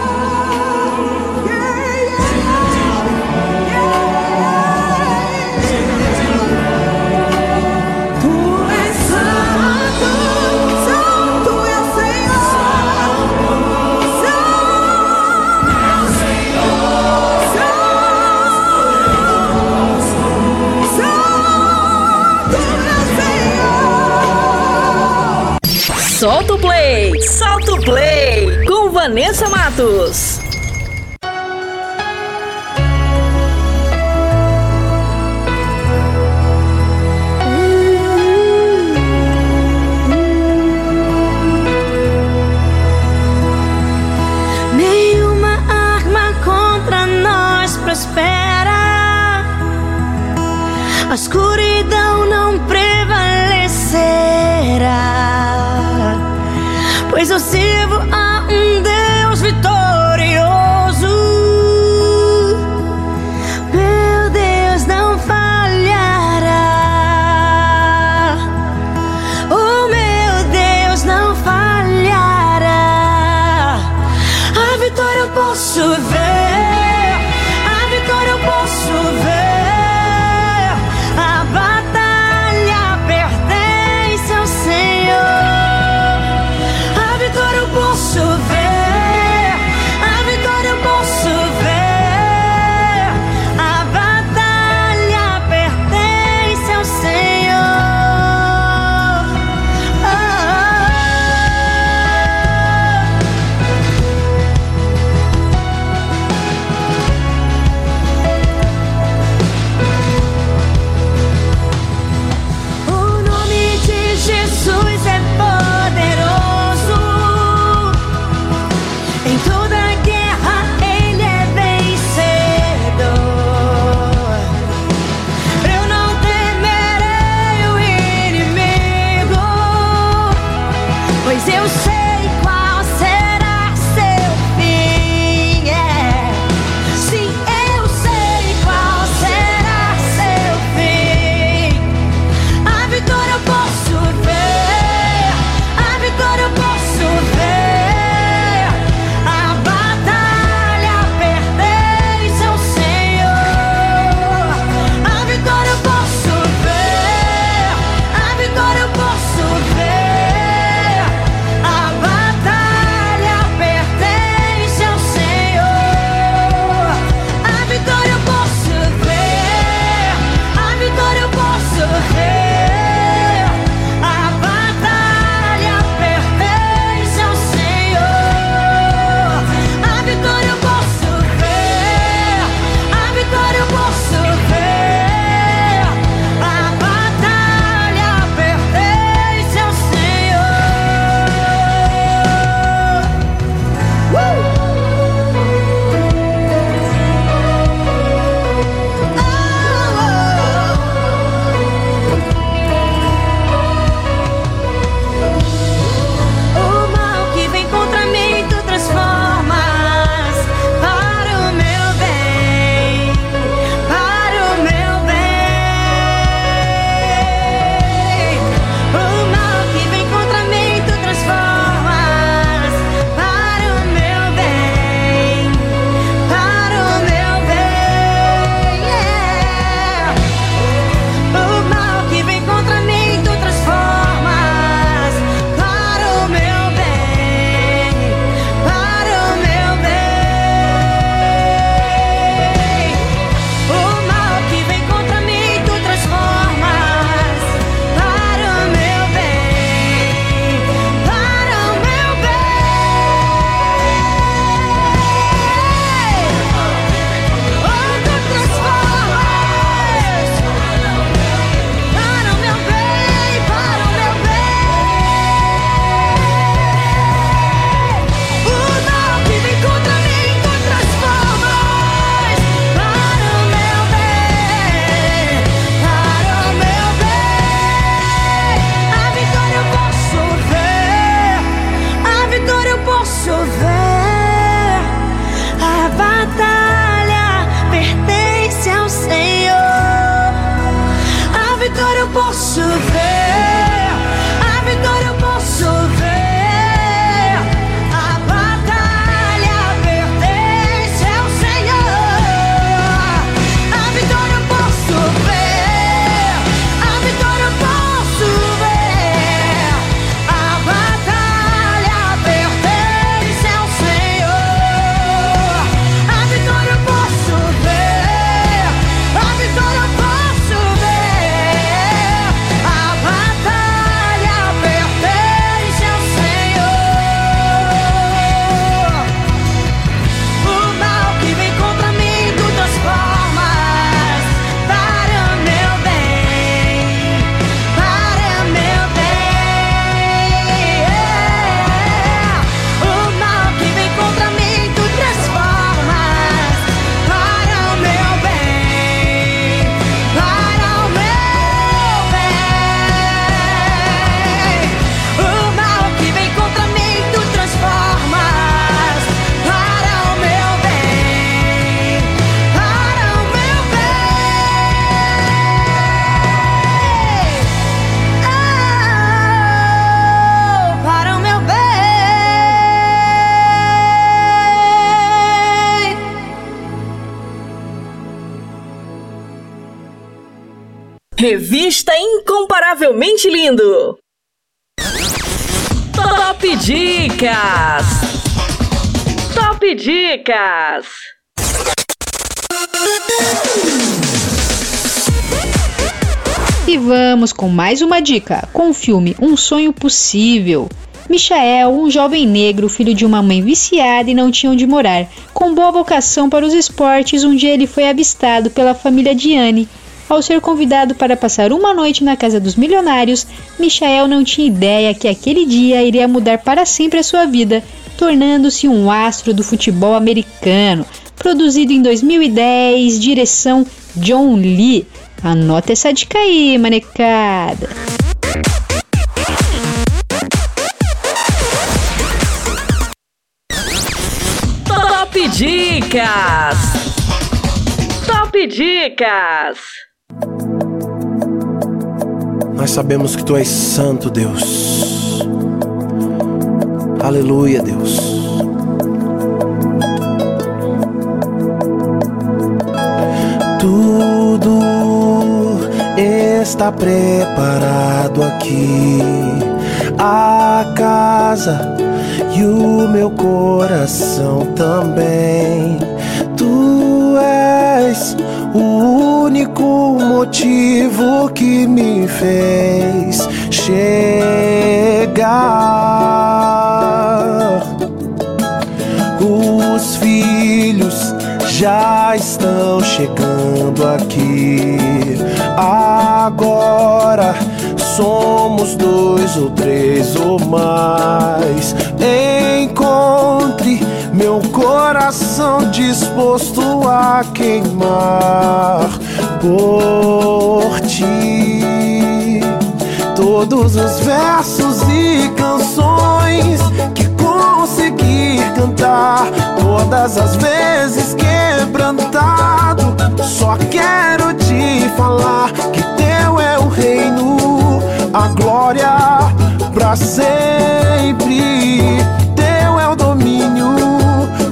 Vanessa Matos. Nenhuma arma contra nós prospera. A Dicas. E vamos com mais uma dica, com o filme Um Sonho Possível. Michael, um jovem negro, filho de uma mãe viciada e não tinha onde morar. Com boa vocação para os esportes, um dia ele foi avistado pela família Diane. Ao ser convidado para passar uma noite na casa dos milionários, Michael não tinha ideia que aquele dia iria mudar para sempre a sua vida, tornando-se um astro do futebol americano. Produzido em 2010, direção John Lee. Anota essa dica aí, manecada. Top Dicas. Top Dicas. Nós sabemos que tu és santo, Deus. Aleluia, Deus. Tudo está preparado aqui. A casa e o meu coração também. Tu és o único motivo que me fez chegar. Os filhos já estão chegando aqui. Agora somos dois ou três ou mais. Encontre meu coração disposto a queimar por ti. Todos os versos e canções conseguir cantar, todas as vezes quebrantado, só quero te falar que teu é o reino, a glória pra sempre. Teu é o domínio,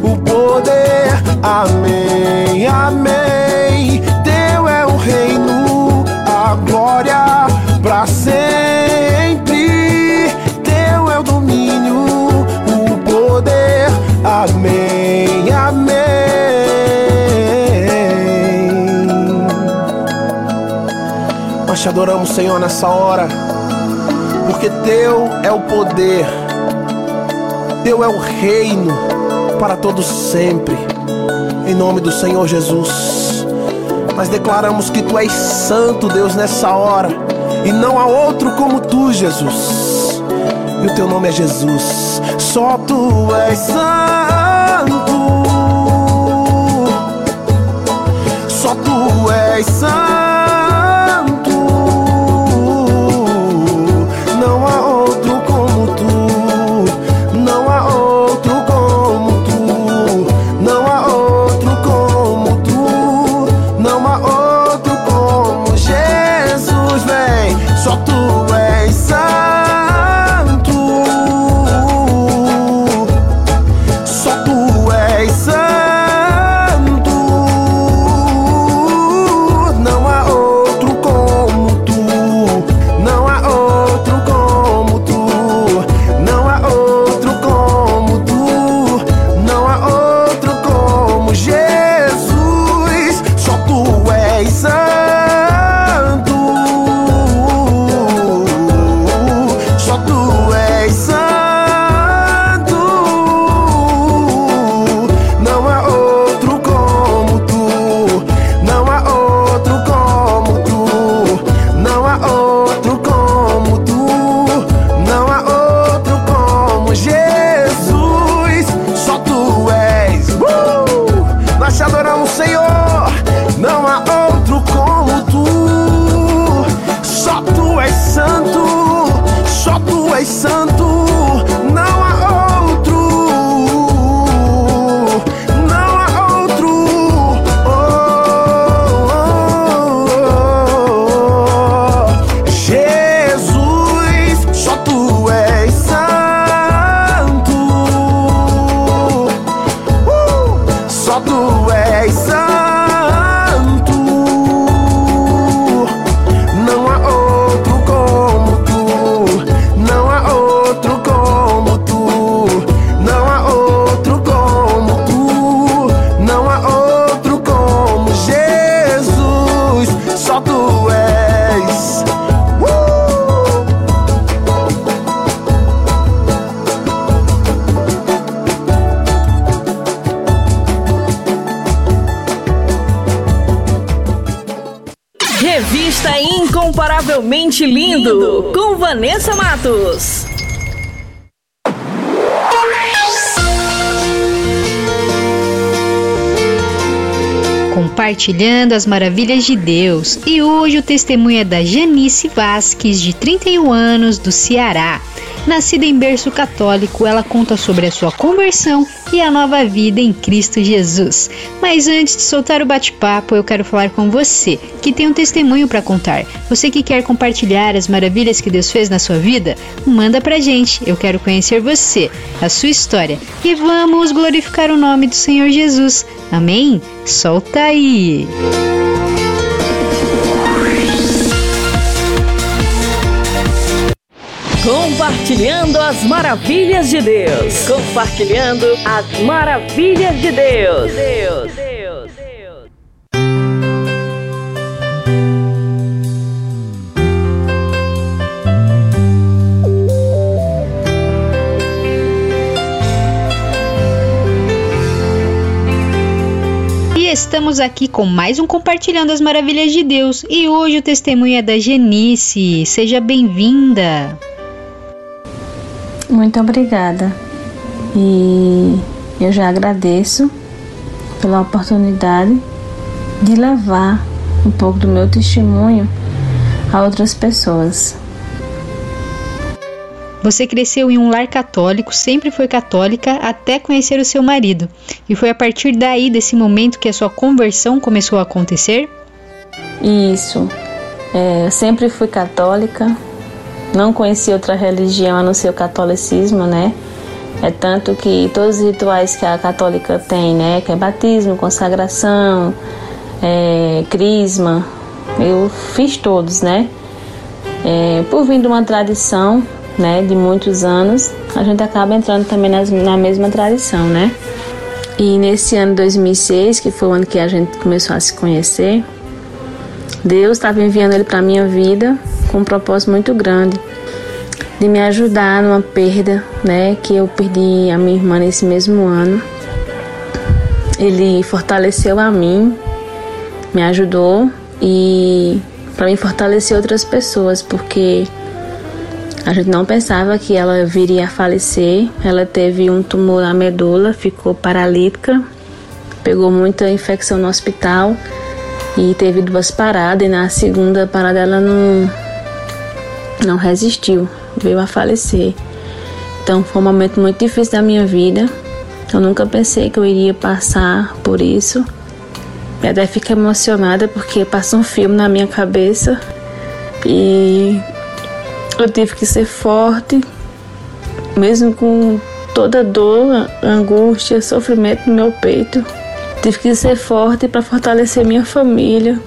o poder, amém, amém. Teu é o reino, a glória pra sempre. Amém, amém. Nós te adoramos, Senhor, nessa hora, porque Teu é o poder, Teu é o reino para todos sempre. Em nome do Senhor Jesus, nós declaramos que Tu és santo, Deus, nessa hora, e não há outro como Tu, Jesus. E o Teu nome é Jesus, só Tu és santo. Só tu és santo. Compartilhando as maravilhas de Deus. E hoje o testemunho é da Janice Vasques, de 31 anos, do Ceará. Nascida em berço católico, ela conta sobre a sua conversão e a nova vida em Cristo Jesus. Mas antes de soltar o bate-papo, eu quero falar com você, que tem um testemunho para contar. Você que quer compartilhar as maravilhas que Deus fez na sua vida, manda pra gente. Eu quero conhecer você, a sua história. E vamos glorificar o nome do Senhor Jesus. Amém? Solta aí! Compartilhando as maravilhas de Deus. Compartilhando as maravilhas de Deus. Deus. Estamos aqui com mais um Compartilhando as Maravilhas de Deus. E hoje o testemunho é da Genice. Seja bem-vinda. Muito obrigada. E eu já agradeço pela oportunidade de levar um pouco do meu testemunho a outras pessoas. Você cresceu em um lar católico, sempre foi católica até conhecer o seu marido. E foi a partir daí, desse momento, que a sua conversão começou a acontecer? Isso. É, sempre fui católica, não conheci outra religião a não ser o catolicismo, né? É tanto que todos os rituais que a católica tem, né? Que é batismo, consagração, é, crisma, eu fiz todos, né? É, por vir de uma tradição, né? De muitos anos, a gente acaba entrando também nas, na mesma tradição, né? E nesse ano 2006, que foi o ano que a gente começou a se conhecer, Deus estava enviando ele para minha vida com um propósito muito grande de me ajudar numa perda, né, que eu perdi a minha irmã nesse mesmo ano. Ele fortaleceu a mim, me ajudou e para mim fortalecer outras pessoas, porque a gente não pensava que ela viria a falecer. Ela teve um tumor na medula, ficou paralítica, pegou muita infecção no hospital e teve duas paradas. E na segunda parada ela não não resistiu, veio a falecer. Então foi um momento muito difícil da minha vida. Eu nunca pensei que eu iria passar por isso. E até fico emocionada porque passa um filme na minha cabeça e eu tive que ser forte, mesmo com toda dor, angústia, sofrimento no meu peito. Tive que ser forte para fortalecer minha família,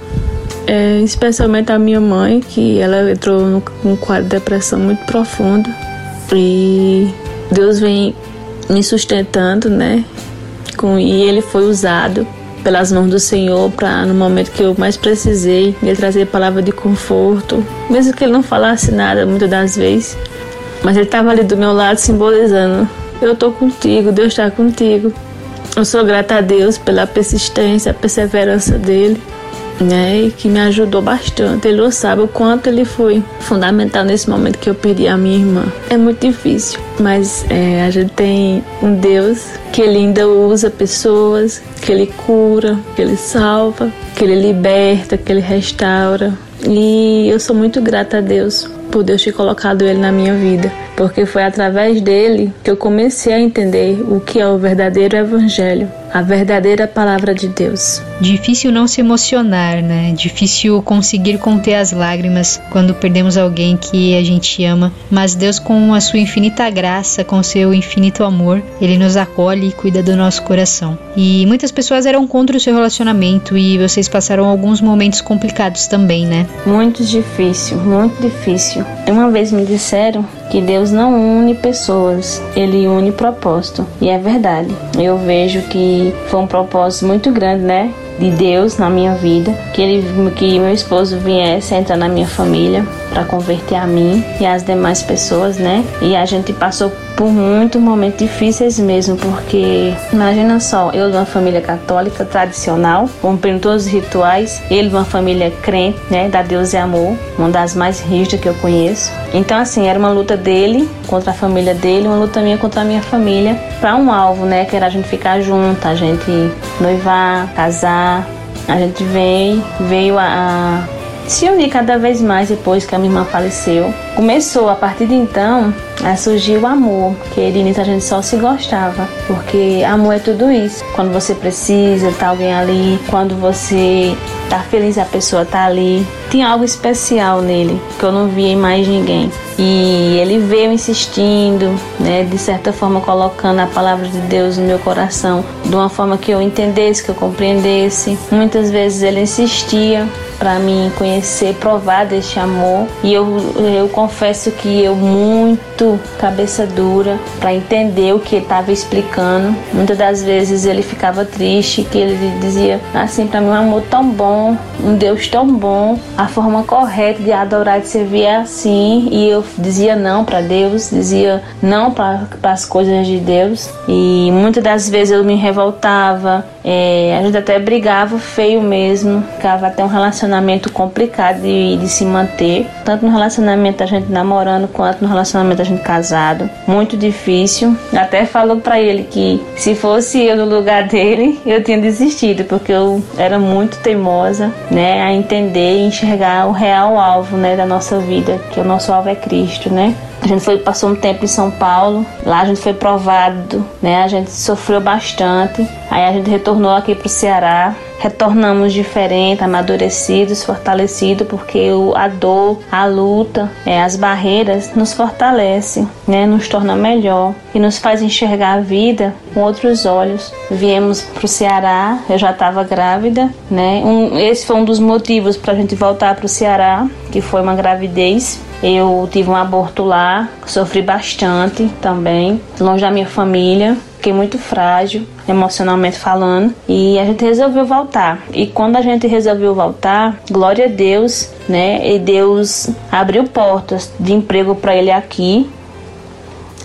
é, especialmente a minha mãe, que ela entrou num quadro de depressão muito profundo. E Deus vem me sustentando, né? Com, e ele foi usado pelas mãos do Senhor para no momento que eu mais precisei, ele trazer palavra de conforto, mesmo que ele não falasse nada muitas das vezes, mas ele estava ali do meu lado simbolizando: eu tô contigo, Deus está contigo. Eu sou grata a Deus pela persistência, a perseverança dele né, e que me ajudou bastante. Ele sabe o quanto ele foi fundamental nesse momento que eu perdi a minha irmã. É muito difícil, mas é, a gente tem um Deus que ele ainda usa pessoas, que ele cura, que ele salva, que ele liberta, que ele restaura. E eu sou muito grata a Deus por Deus ter colocado ele na minha vida, porque foi através dele que eu comecei a entender o que é o verdadeiro evangelho, a verdadeira palavra de Deus. Difícil não se emocionar, né? Difícil conseguir conter as lágrimas quando perdemos alguém que a gente ama, mas Deus com a sua infinita graça, com seu infinito amor, ele nos acolhe e cuida do nosso coração. E muitas pessoas eram contra o seu relacionamento e vocês passaram alguns momentos complicados também, né? Muito difícil, muito difícil. Uma vez me disseram que Deus não une pessoas, ele une propósito. E é verdade. Eu vejo que foi um propósito muito grande, né? De Deus na minha vida, que ele que meu esposo viesse entrar na minha família, para converter a mim e as demais pessoas, né? E a gente passou por muitos momentos difíceis mesmo, porque imagina só, eu de uma família católica tradicional, cumprindo todos os rituais, ele de uma família crente, né, da Deus e Amor, uma das mais rígidas que eu conheço. Então assim, era uma luta dele contra a família dele, uma luta minha contra a minha família, para um alvo, né, que era a gente ficar junto, a gente noivar, casar. A gente veio, veio a, a se unir cada vez mais depois que a minha irmã faleceu. Começou a partir de então a surgir o amor, que de início a gente só se gostava, porque amor é tudo isso. Quando você precisa, tá alguém ali, quando você tá feliz, a pessoa tá ali. Tinha algo especial nele que eu não via em mais ninguém. E ele veio insistindo, né, de certa forma colocando a palavra de Deus no meu coração, de uma forma que eu entendesse, que eu compreendesse. Muitas vezes ele insistia para mim conhecer, provar deste amor. E eu, eu confesso que eu muito cabeça dura para entender o que estava explicando. Muitas das vezes ele ficava triste, que ele dizia assim para mim um amor tão bom, um Deus tão bom, a forma correta de adorar, de servir é assim. E eu dizia não para Deus, dizia não para as coisas de Deus. E muitas das vezes eu me revoltava, é, a gente até brigava feio mesmo, ficava até um relacionamento complicado de, de se manter, tanto no relacionamento a gente namorando quanto no relacionamento a gente casado, muito difícil. Até falou para ele que se fosse eu no lugar dele, eu tinha desistido, porque eu era muito teimosa, né, a entender e enxergar o real alvo, né, da nossa vida, que o nosso alvo é Cristo, né? A gente foi, passou um tempo em São Paulo, lá a gente foi provado, né? A gente sofreu bastante. Aí a gente retornou aqui para o Ceará, retornamos diferente, amadurecidos, fortalecidos, porque a dor, a luta, é, as barreiras nos fortalece, né? Nos torna melhor e nos faz enxergar a vida com outros olhos. Viemos para o Ceará, eu já estava grávida, né? Um, esse foi um dos motivos para a gente voltar para o Ceará, que foi uma gravidez eu tive um aborto lá, sofri bastante também, longe da minha família. Fiquei muito frágil, emocionalmente falando, e a gente resolveu voltar. E quando a gente resolveu voltar, glória a Deus, né? E Deus abriu portas de emprego para ele aqui.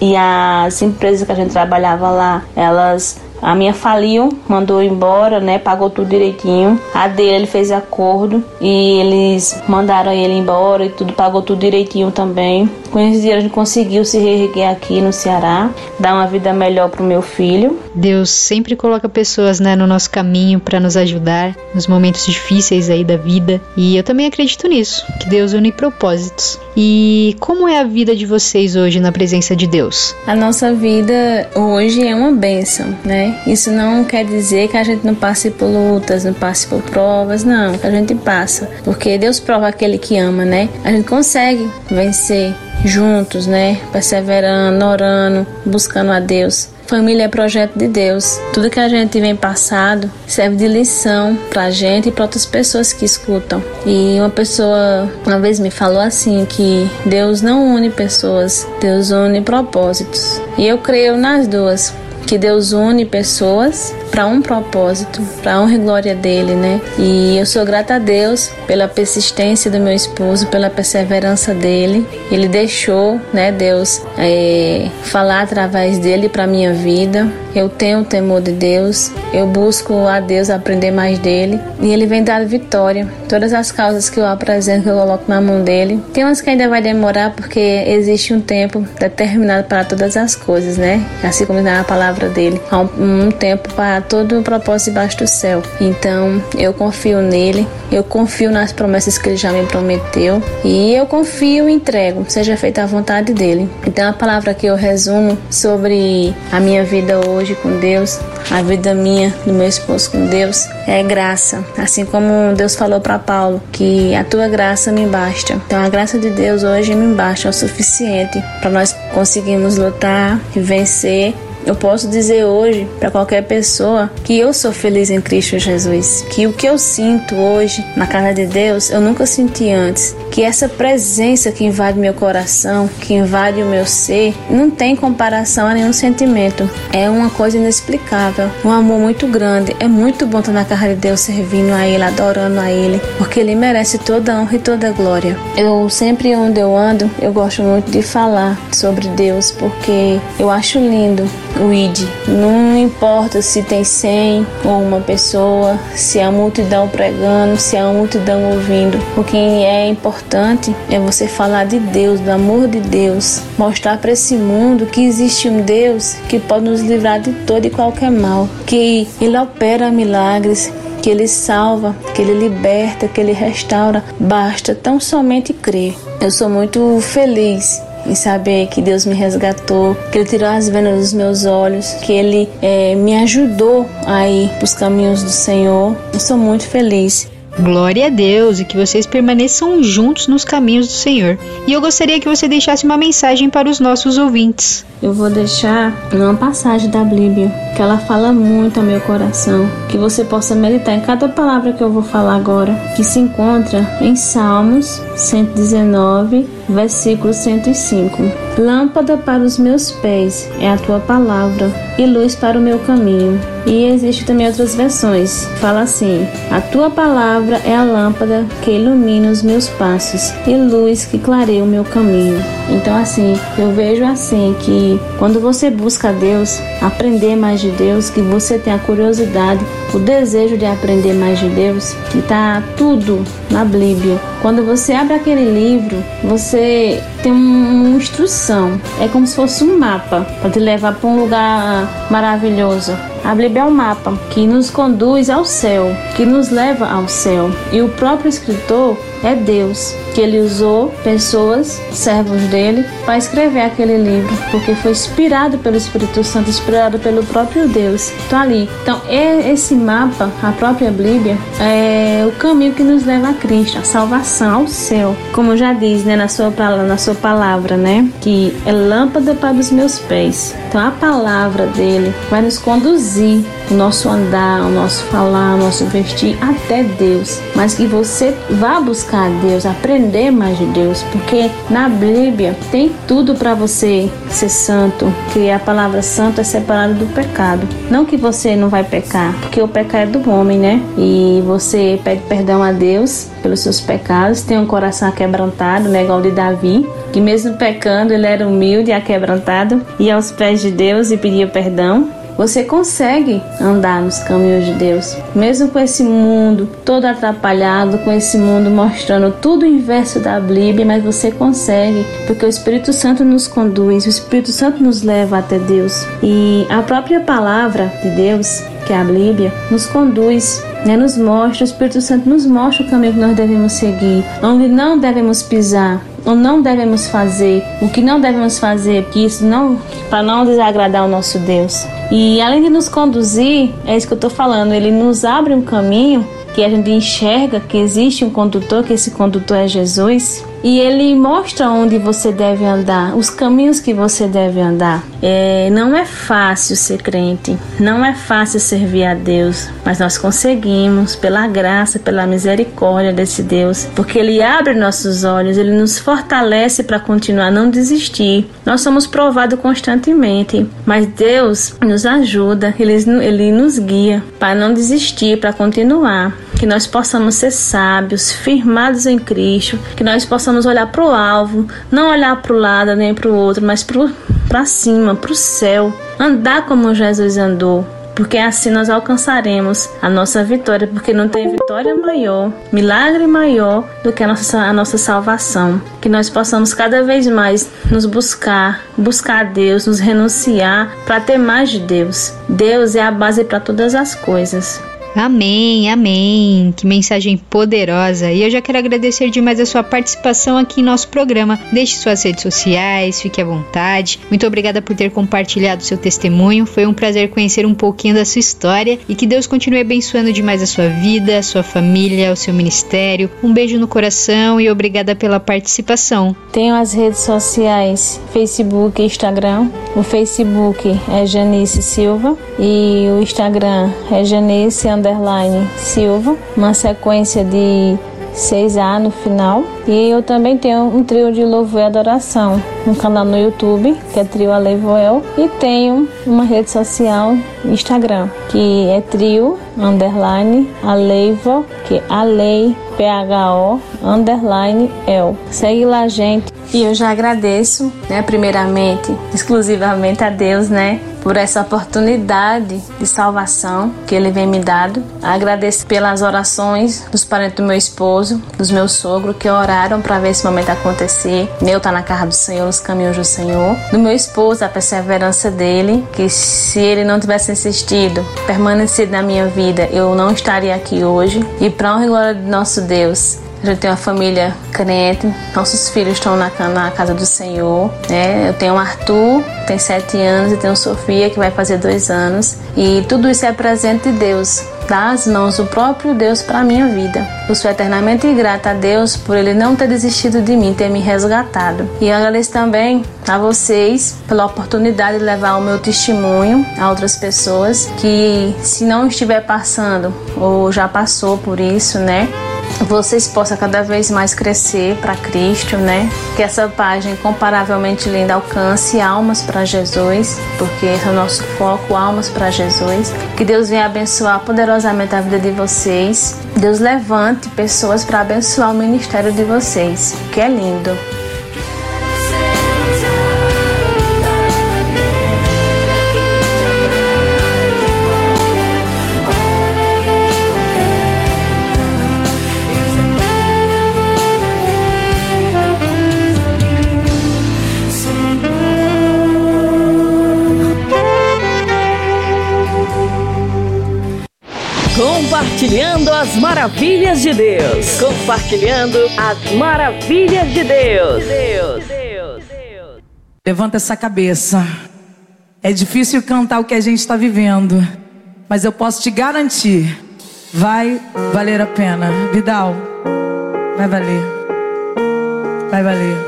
E as empresas que a gente trabalhava lá, elas a minha faliu, mandou embora, né? Pagou tudo direitinho. A dele ele fez acordo e eles mandaram ele embora e tudo, pagou tudo direitinho também. Com esse dinheiro a gente conseguiu se reerguer aqui no Ceará, dar uma vida melhor pro meu filho. Deus sempre coloca pessoas né, no nosso caminho para nos ajudar nos momentos difíceis aí da vida. E eu também acredito nisso, que Deus une propósitos. E como é a vida de vocês hoje na presença de Deus? A nossa vida hoje é uma bênção, né? Isso não quer dizer que a gente não passe por lutas, não passe por provas, não. A gente passa, porque Deus prova aquele que ama, né? A gente consegue vencer juntos, né? Perseverando, orando, buscando a Deus. Família é projeto de Deus. Tudo que a gente vem passado serve de lição pra gente e pra outras pessoas que escutam. E uma pessoa uma vez me falou assim que Deus não une pessoas, Deus une propósitos. E eu creio nas duas que Deus une pessoas para um propósito, para honra e glória dele, né? E eu sou grata a Deus pela persistência do meu esposo, pela perseverança dele. Ele deixou, né, Deus é, falar através dele para minha vida. Eu tenho o temor de Deus, eu busco a Deus aprender mais dele e ele vem dar vitória. Todas as causas que eu apresento, que eu coloco na mão dele. Tem umas que ainda vai demorar porque existe um tempo determinado para todas as coisas, né? Assim como na palavra dele, há um, um tempo para todo o propósito debaixo do céu. Então eu confio nele, eu confio nas promessas que ele já me prometeu e eu confio e entrego, seja feita a vontade dele. Então a palavra que eu resumo sobre a minha vida hoje com Deus, a vida minha, do meu esposo com Deus, é graça. Assim como Deus falou para Paulo que a tua graça me basta. Então a graça de Deus hoje me basta é o suficiente para nós conseguirmos lutar e vencer Eu posso dizer hoje para qualquer pessoa que eu sou feliz em Cristo Jesus, que o que eu sinto hoje na casa de Deus eu nunca senti antes, que essa presença que invade meu coração, que invade o meu ser, não tem comparação a nenhum sentimento. É uma coisa inexplicável, um amor muito grande. É muito bom estar na casa de Deus servindo a Ele, adorando a Ele, porque Ele merece toda a honra e toda a glória. Eu sempre onde eu ando, eu gosto muito de falar sobre Deus, porque eu acho lindo o ID. Não importa se tem 100 ou uma pessoa, se a multidão pregando, se a multidão ouvindo. O que é importante é você falar de Deus, do amor de Deus, mostrar para esse mundo que existe um Deus que pode nos livrar de todo e qualquer mal, que Ele opera milagres, que Ele salva, que Ele liberta, que Ele restaura. Basta tão somente crer. Eu sou muito feliz em saber que Deus me resgatou, que Ele tirou as venas dos meus olhos, que Ele eh, me ajudou a ir para os caminhos do Senhor. Eu sou muito feliz. Glória a Deus e que vocês permaneçam juntos nos caminhos do Senhor. E eu gostaria que você deixasse uma mensagem para os nossos ouvintes. Eu vou deixar uma passagem da Bíblia que ela fala muito ao meu coração, que você possa meditar em cada palavra que eu vou falar agora, que se encontra em Salmos 119, versículo 105. Lâmpada para os meus pés é a tua palavra e luz para o meu caminho. E existe também outras versões. Fala assim: A tua palavra é a lâmpada que ilumina os meus passos e luz que clareia o meu caminho. Então assim, eu vejo assim que quando você busca Deus, aprender mais de Deus, que você tem a curiosidade, o desejo de aprender mais de Deus, que tá tudo na Bíblia. Quando você abre aquele livro, você tem uma instrução. É como se fosse um mapa para te levar para um lugar maravilhoso. A Bíblia é um mapa que nos conduz ao céu, que nos leva ao céu. E o próprio escritor é Deus, que ele usou pessoas, servos dele, para escrever aquele livro, porque foi inspirado pelo Espírito Santo, inspirado pelo próprio Deus. Então ali, então é esse mapa, a própria Bíblia, é o caminho que nos leva a Cristo, a salvação, ao céu. Como já diz, né, na sua palavra, na sua palavra, né, que é lâmpada para os meus pés. Então a palavra dele vai nos conduzir o nosso andar, o nosso falar, o nosso vestir até Deus, mas que você vá buscar Deus, aprender mais de Deus, porque na Bíblia tem tudo para você ser santo, que a palavra santo é separada do pecado. Não que você não vai pecar, porque o pecado é do homem, né? E você pede perdão a Deus pelos seus pecados, tem um coração quebrantado, né, igual de Davi, que mesmo pecando, ele era humilde e aquebrantado, ia aos pés de Deus e pedia perdão. Você consegue andar nos caminhos de Deus, mesmo com esse mundo todo atrapalhado, com esse mundo mostrando tudo o inverso da Bíblia, mas você consegue, porque o Espírito Santo nos conduz, o Espírito Santo nos leva até Deus. E a própria palavra de Deus, que é a Bíblia, nos conduz né, nos mostra, o Espírito Santo nos mostra o caminho que nós devemos seguir, onde não devemos pisar, ou não devemos fazer, o que não devemos fazer, que isso não para não desagradar o nosso Deus. E além de nos conduzir, é isso que eu estou falando, ele nos abre um caminho que a gente enxerga que existe um condutor, que esse condutor é Jesus, e ele mostra onde você deve andar, os caminhos que você deve andar. É, não é fácil ser crente, não é fácil servir a Deus, mas nós conseguimos pela graça, pela misericórdia desse Deus, porque Ele abre nossos olhos, Ele nos fortalece para continuar, não desistir. Nós somos provados constantemente, mas Deus nos ajuda, Ele, ele nos guia para não desistir, para continuar que nós possamos ser sábios, firmados em Cristo, que nós possamos olhar para o alvo, não olhar para o lado nem para o outro, mas para cima, para o céu, andar como Jesus andou. Porque assim nós alcançaremos a nossa vitória, porque não tem vitória maior, milagre maior do que a nossa, a nossa salvação. Que nós possamos cada vez mais nos buscar, buscar a Deus, nos renunciar para ter mais de Deus. Deus é a base para todas as coisas. Amém, amém. Que mensagem poderosa. E eu já quero agradecer demais a sua participação aqui em nosso programa. Deixe suas redes sociais, fique à vontade. Muito obrigada por ter compartilhado seu testemunho. Foi um prazer conhecer um pouquinho da sua história e que Deus continue abençoando demais a sua vida, a sua família, o seu ministério. Um beijo no coração e obrigada pela participação. Tenho as redes sociais, Facebook e Instagram. O Facebook é Janice Silva e o Instagram é Janice Underline Silva. Uma sequência de 6A no final. E eu também tenho um trio de louvor e adoração, um canal no YouTube, que é Trio Aleivoel, e tenho uma rede social, Instagram, que é Trio Underline Aleivo, que é Alei P-H-O Underline El. Segue lá, gente. E eu já agradeço, né, primeiramente, exclusivamente a Deus, né, por essa oportunidade de salvação que Ele vem me dado. Agradeço pelas orações dos parentes do meu esposo, dos meus sogros, que oraram para ver esse momento acontecer. Meu tá na casa do Senhor, nos caminhos do Senhor. Do meu esposo, a perseverança dele, que se ele não tivesse insistido, permanecido na minha vida, eu não estaria aqui hoje. E para honra e glória de nosso Deus, gente tem uma família crente, nossos filhos estão na, na casa do Senhor. Né? Eu tenho o Arthur, tem sete anos, e tenho Sofia, que vai fazer dois anos. E tudo isso é presente de Deus, das mãos do próprio Deus para a minha vida. Eu sou eternamente grata a Deus por Ele não ter desistido de mim, ter me resgatado. E eu agradeço também a vocês pela oportunidade de levar o meu testemunho a outras pessoas que, se não estiver passando ou já passou por isso, né? Vocês possam cada vez mais crescer para Cristo, né? Que essa página incomparavelmente linda alcance almas para Jesus, porque esse é o nosso foco, almas para Jesus. Que Deus venha abençoar poderosamente a vida de vocês. Deus levante pessoas para abençoar o ministério de vocês, que é lindo. Maravilhas de Deus. Compartilhando as maravilhas de Deus. Deus. Levanta essa cabeça. É difícil cantar o que a gente está vivendo, mas eu posso te garantir, vai valer a pena. Vidal, vai valer. Vai valer.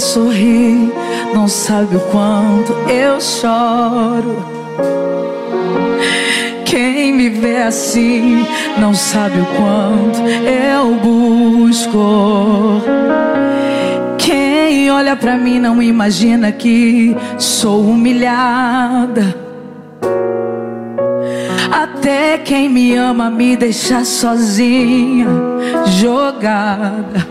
Sorrir não sabe o quanto eu choro. Quem me vê assim não sabe o quanto eu busco. Quem olha pra mim não imagina que sou humilhada. Até quem me ama me deixa sozinha, jogada.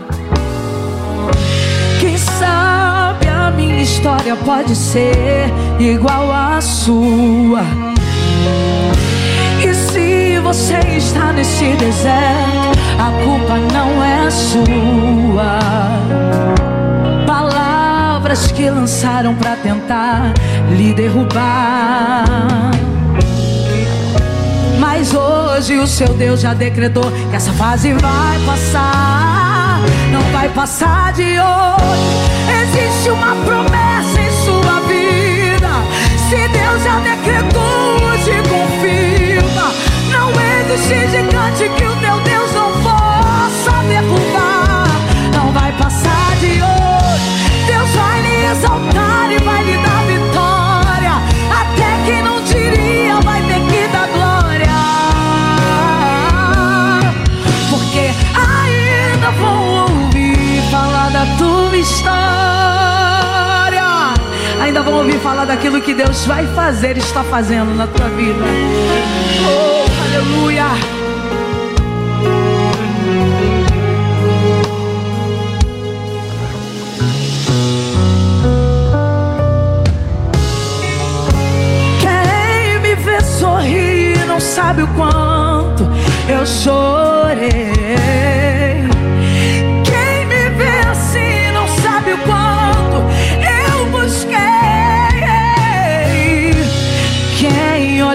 Sabe a minha história pode ser igual à sua. E se você está nesse deserto, a culpa não é sua. Palavras que lançaram pra tentar lhe derrubar. Mas hoje o seu Deus já decretou que essa fase vai passar. Não vai passar de hoje. Existe uma promessa em sua vida. Se Deus já decretou, hoje confirma. Não existe gigante que o teu Deus história. Ainda vão ouvir falar daquilo que Deus vai fazer está fazendo na tua vida. Oh, aleluia. Quem me vê sorrir não sabe o quanto chorei.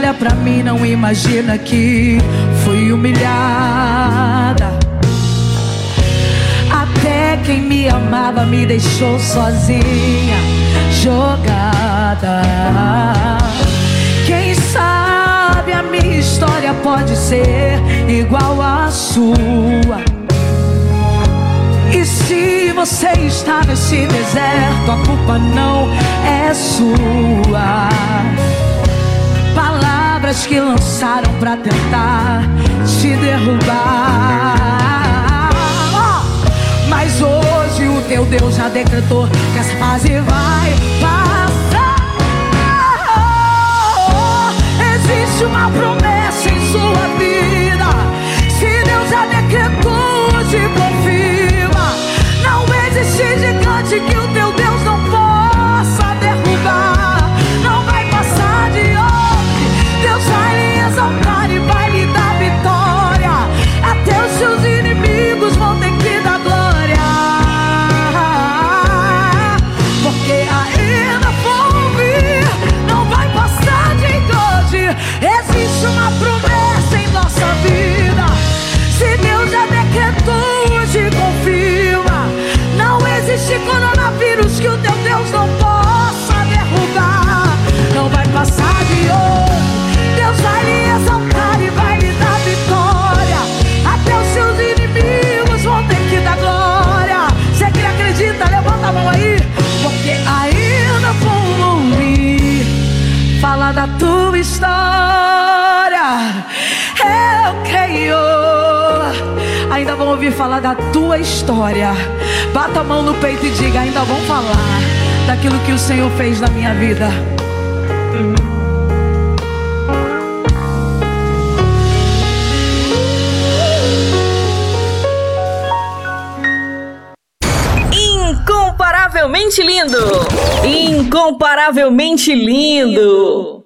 Olha pra mim não imagina que fui humilhada. Até quem me amava me deixou sozinha, jogada. Quem sabe a minha história pode ser igual à sua. E se você está nesse deserto, a culpa não é sua. Palavras que lançaram pra tentar te derrubar. Mas hoje o teu Deus já decretou que essa fase vai passar. Existe uma promessa em sua vida. Se Deus já decretou, te confirma. Ouvir falar da tua história. Bata a mão no peito e diga: ainda vão falar daquilo que o Senhor fez na minha vida. Incomparavelmente lindo! Incomparavelmente lindo!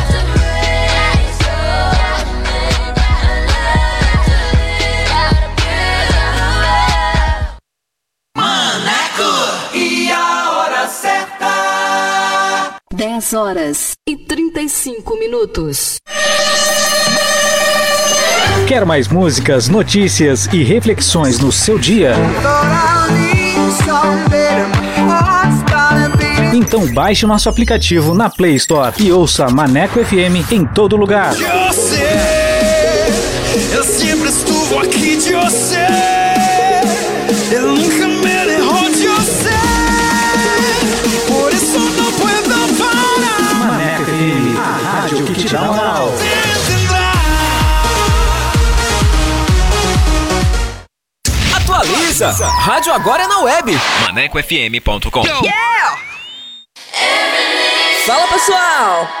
10 horas e 35 minutos. Quer mais músicas, notícias e reflexões no seu dia? Então baixe o nosso aplicativo na Play Store e ouça Maneco FM em todo lugar. Eu sei, eu sempre estuvo aqui de você. Eu nunca dá moral. Atualiza! Rádio agora é na web. ManecoFM.com. Fala pessoal!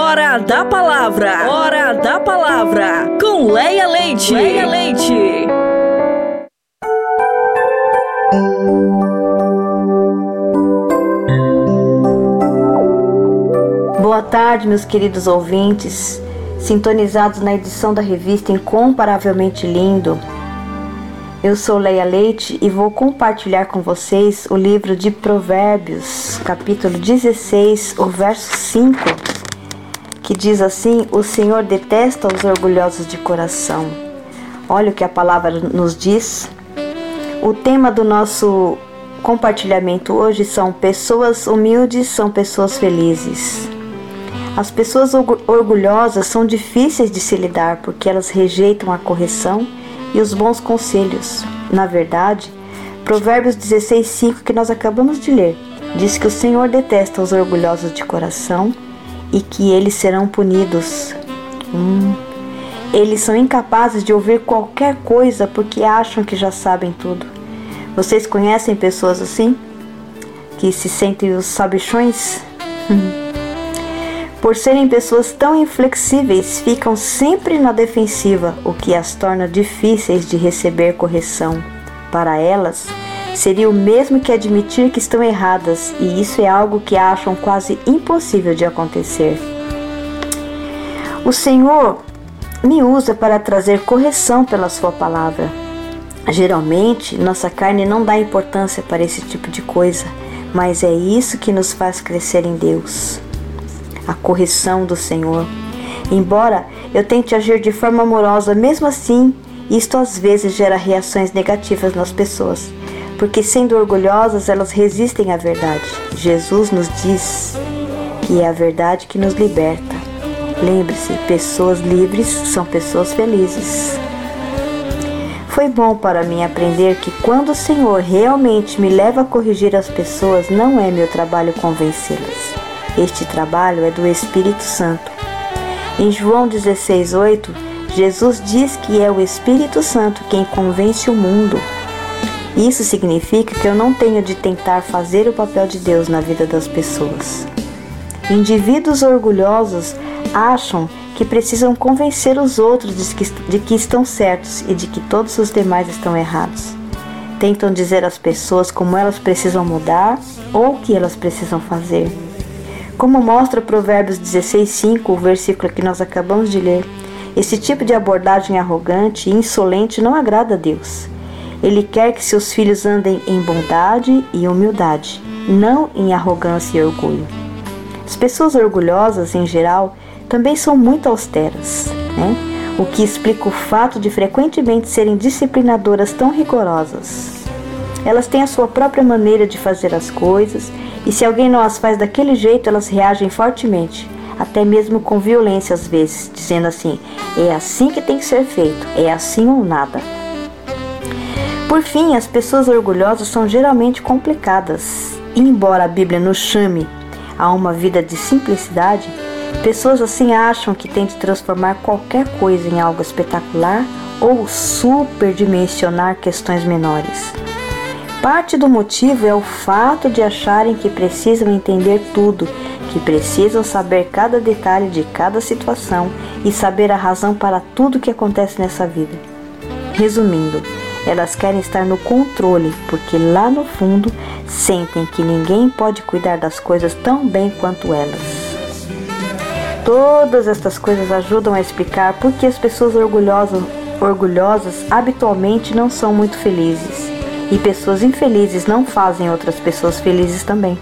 Hora da palavra. Hora da palavra. Com Leia Leite. Leia Leite. Boa tarde, meus queridos ouvintes, sintonizados na edição da revista Incomparavelmente Lindo. Eu sou Leia Leite e vou compartilhar com vocês o livro de Provérbios, capítulo 16, o verso 5, que diz assim: O Senhor detesta os orgulhosos de coração. Olha o que a palavra nos diz. O tema do nosso compartilhamento hoje são pessoas humildes são pessoas felizes. As pessoas orgulhosas são difíceis de se lidar porque elas rejeitam a correção e os bons conselhos. Na verdade, Provérbios 16:5 que nós acabamos de ler diz que o Senhor detesta os orgulhosos de coração e que eles serão punidos. Hum. Eles são incapazes de ouvir qualquer coisa porque acham que já sabem tudo. Vocês conhecem pessoas assim? Que se sentem os sabichões? Por serem pessoas tão inflexíveis, ficam sempre na defensiva, o que as torna difíceis de receber correção. Para elas, seria o mesmo que admitir que estão erradas, e isso é algo que acham quase impossível de acontecer. O Senhor me usa para trazer correção pela Sua palavra. Geralmente, nossa carne não dá importância para esse tipo de coisa, mas é isso que nos faz crescer em Deus. A correção do Senhor. Embora eu tente agir de forma amorosa, mesmo assim, isto às vezes gera reações negativas nas pessoas, porque sendo orgulhosas, elas resistem à verdade. Jesus nos diz que é a verdade que nos liberta. Lembre-se, pessoas livres são pessoas felizes. Foi bom para mim aprender que quando o Senhor realmente me leva a corrigir as pessoas, não é meu trabalho convencê-las. Este trabalho é do Espírito Santo. Em João 16:8, Jesus diz que é o Espírito Santo quem convence o mundo. Isso significa que eu não tenho de tentar fazer o papel de Deus na vida das pessoas. Indivíduos orgulhosos acham que precisam convencer os outros de que, de que estão certos e de que todos os demais estão errados. Tentam dizer às pessoas como elas precisam mudar ou o que elas precisam fazer. Como mostra Provérbios 16:5, o versículo que nós acabamos de ler, esse tipo de abordagem arrogante e insolente não agrada a Deus. Ele quer que seus filhos andem em bondade e humildade, não em arrogância e orgulho. As pessoas orgulhosas, em geral, também são muito austeras, né? o que explica o fato de frequentemente serem disciplinadoras tão rigorosas. Elas têm a sua própria maneira de fazer as coisas e se alguém não as faz daquele jeito, elas reagem fortemente, até mesmo com violência às vezes, dizendo assim: é assim que tem que ser feito, é assim ou nada. Por fim, as pessoas orgulhosas são geralmente complicadas. E embora a Bíblia nos chame a uma vida de simplicidade, pessoas assim acham que têm de transformar qualquer coisa em algo espetacular ou superdimensionar questões menores. Parte do motivo é o fato de acharem que precisam entender tudo, que precisam saber cada detalhe de cada situação e saber a razão para tudo que acontece nessa vida. Resumindo, elas querem estar no controle, porque lá no fundo sentem que ninguém pode cuidar das coisas tão bem quanto elas. Todas estas coisas ajudam a explicar por que as pessoas orgulhosas, orgulhosas habitualmente não são muito felizes e pessoas infelizes não fazem outras pessoas felizes também.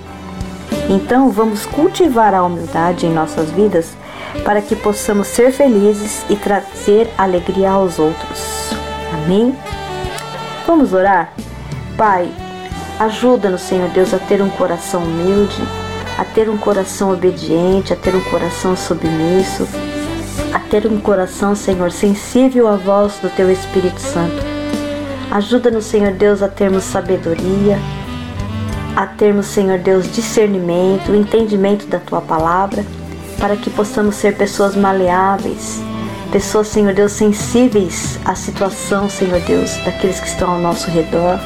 Então, vamos cultivar a humildade em nossas vidas para que possamos ser felizes e trazer alegria aos outros. Amém? Vamos orar? Pai, ajuda-nos, Senhor Deus, a ter um coração humilde, a ter um coração obediente, a ter um coração submisso, a ter um coração, Senhor, sensível à voz do Teu Espírito Santo. Ajuda-nos, Senhor Deus, a termos sabedoria, a termos, Senhor Deus, discernimento, entendimento da Tua palavra, para que possamos ser pessoas maleáveis, pessoas, Senhor Deus, sensíveis à situação, Senhor Deus, daqueles que estão ao nosso redor.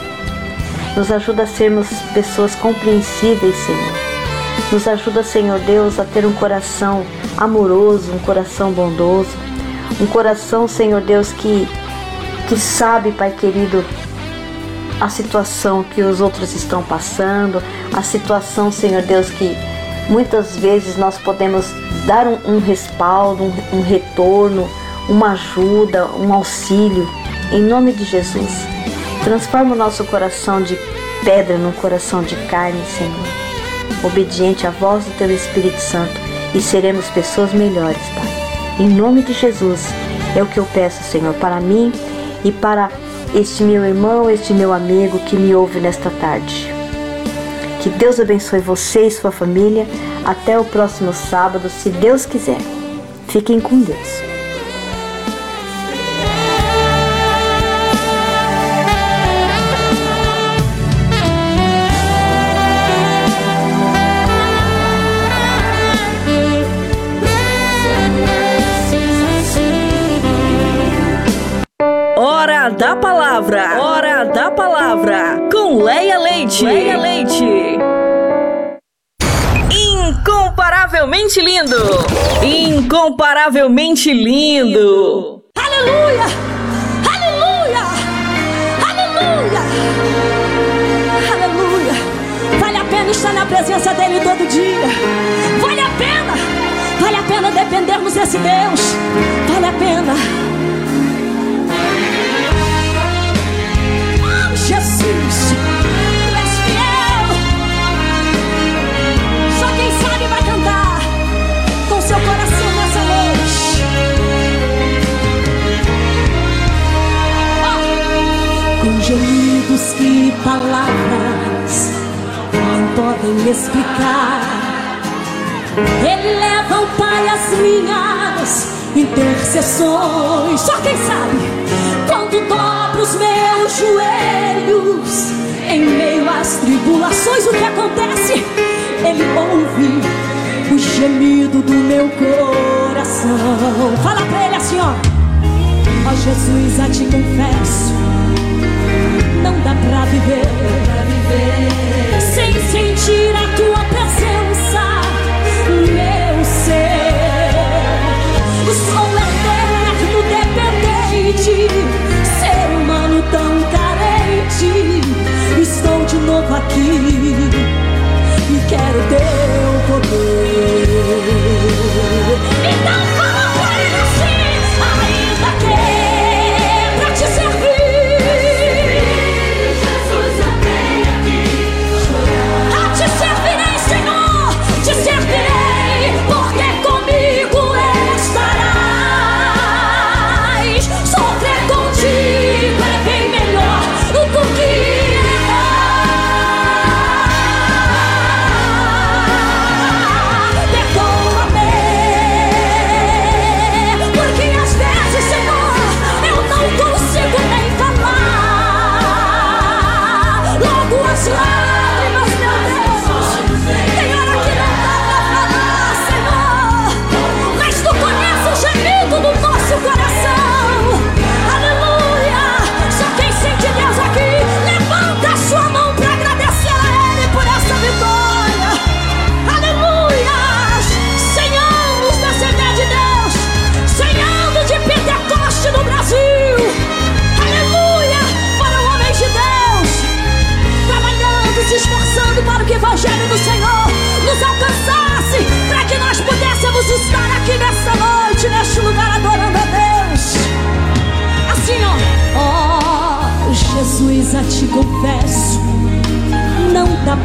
Nos ajuda a sermos pessoas compreensíveis, Senhor. Nos ajuda, Senhor Deus, a ter um coração amoroso, um coração bondoso, um coração, Senhor Deus, que, que sabe, Pai querido, a situação que os outros estão passando, a situação, Senhor Deus, que muitas vezes nós podemos dar um, um respaldo, um, um retorno, uma ajuda, um auxílio, em nome de Jesus. Transforma o nosso coração de pedra num coração de carne, Senhor. Obediente à voz do Teu Espírito Santo e seremos pessoas melhores, Pai. Em nome de Jesus é o que eu peço, Senhor, para mim e para este meu irmão, este meu amigo que me ouve nesta tarde. Que Deus abençoe você e sua família. Até o próximo sábado, se Deus quiser. Fiquem com Deus. Hora da palavra. Hora da palavra. Com Leia Leite. Leia Leite. Incomparavelmente lindo. Incomparavelmente lindo. Aleluia! Aleluia! Aleluia! Aleluia! Vale a pena estar na presença dele todo dia. Vale a pena! Vale a pena dependermos desse Deus. Vale a pena. Oh, Jesus! Que palavras não podem explicar. Ele leva ao Pai as minhas intercessões. Só quem sabe quando dobro os meus joelhos em meio às tribulações, o que acontece? Ele ouve o gemido do meu coração. Fala pra ele assim, ó. Ó Jesus, a te confesso não dá pra viver, sem sentir a tua presença, meu ser. Sou eterno dependente, ser humano tão carente. Estou de novo aqui e quero teu poder.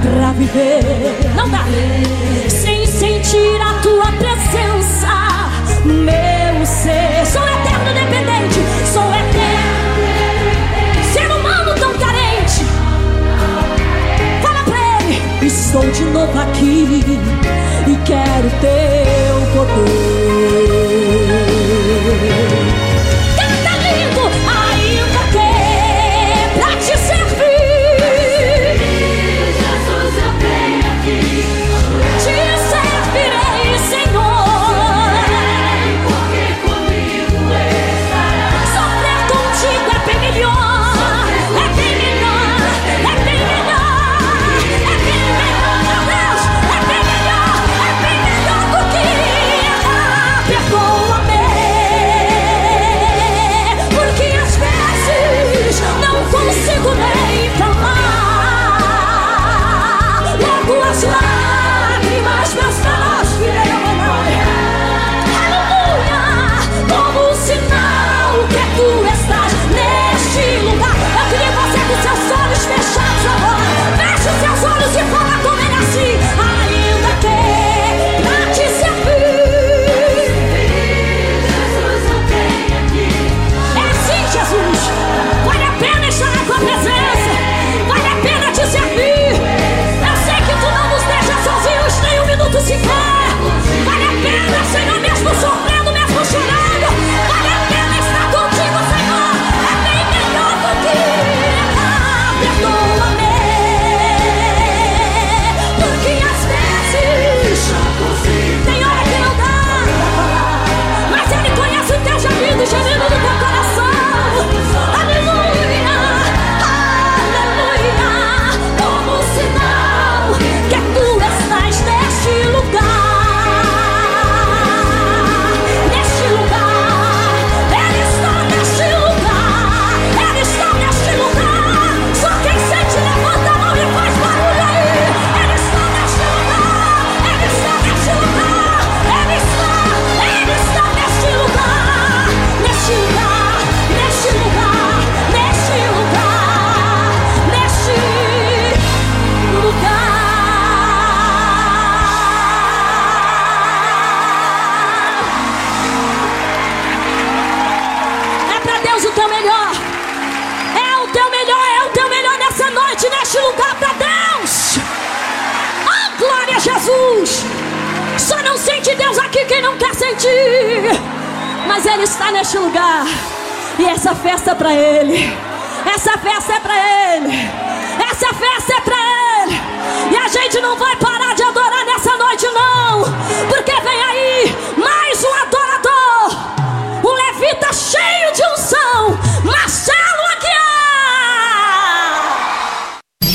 Pra viver, não dá, sem sentir a tua presença, meu ser. Sou eterno dependente, sou eterno, ser humano tão carente. Fala pra ele, Estou de novo aqui e quero teu poder. Quer sentir. Mas Ele está neste lugar. E essa festa é pra Ele. Essa festa é pra Ele. Essa festa é pra Ele. E a gente não vai parar de adorar nessa noite, não. Porque vem aí mais um adorador.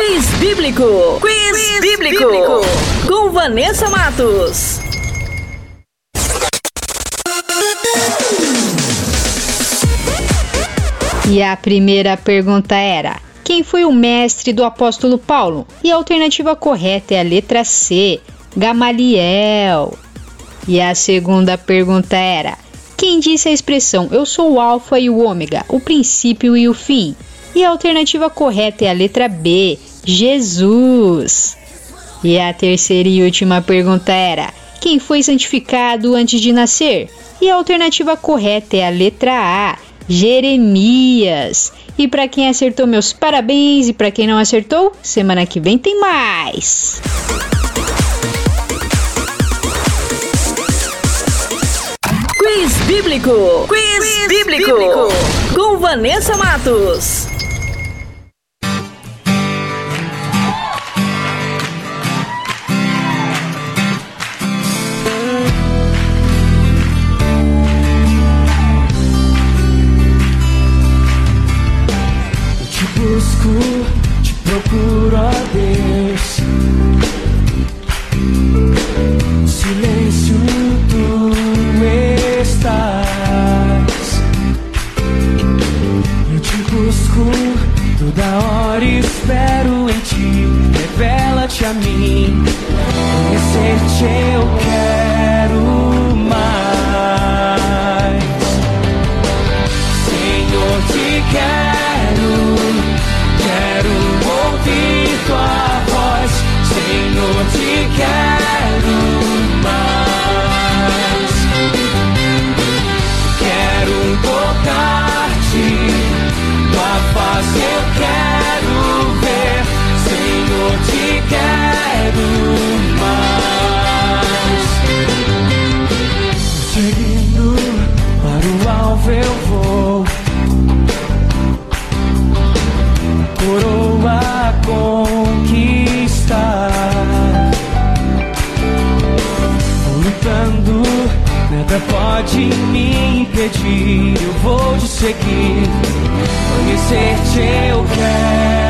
Quiz Bíblico. Quiz, bíblico. Com Vanessa Matos. E a primeira pergunta era: Quem foi o mestre do apóstolo Paulo? E a alternativa correta é a letra C, Gamaliel. E a segunda pergunta era: Quem disse a expressão Eu sou o Alfa e o Ômega, o princípio e o fim? E a alternativa correta é a letra B, Jesus. E a terceira e última pergunta era: Quem foi santificado antes de nascer? E a alternativa correta é a letra A, Jeremias. E para quem acertou, meus parabéns. E para quem não acertou, semana que vem tem mais. Quiz Bíblico. Quiz, bíblico. Com Vanessa Matos. silêncio tu estás. Eu te busco toda hora, espero em ti. Revela-te a mim, conhecer-te. Pode me impedir. Eu vou te seguir, conhecer-te eu quero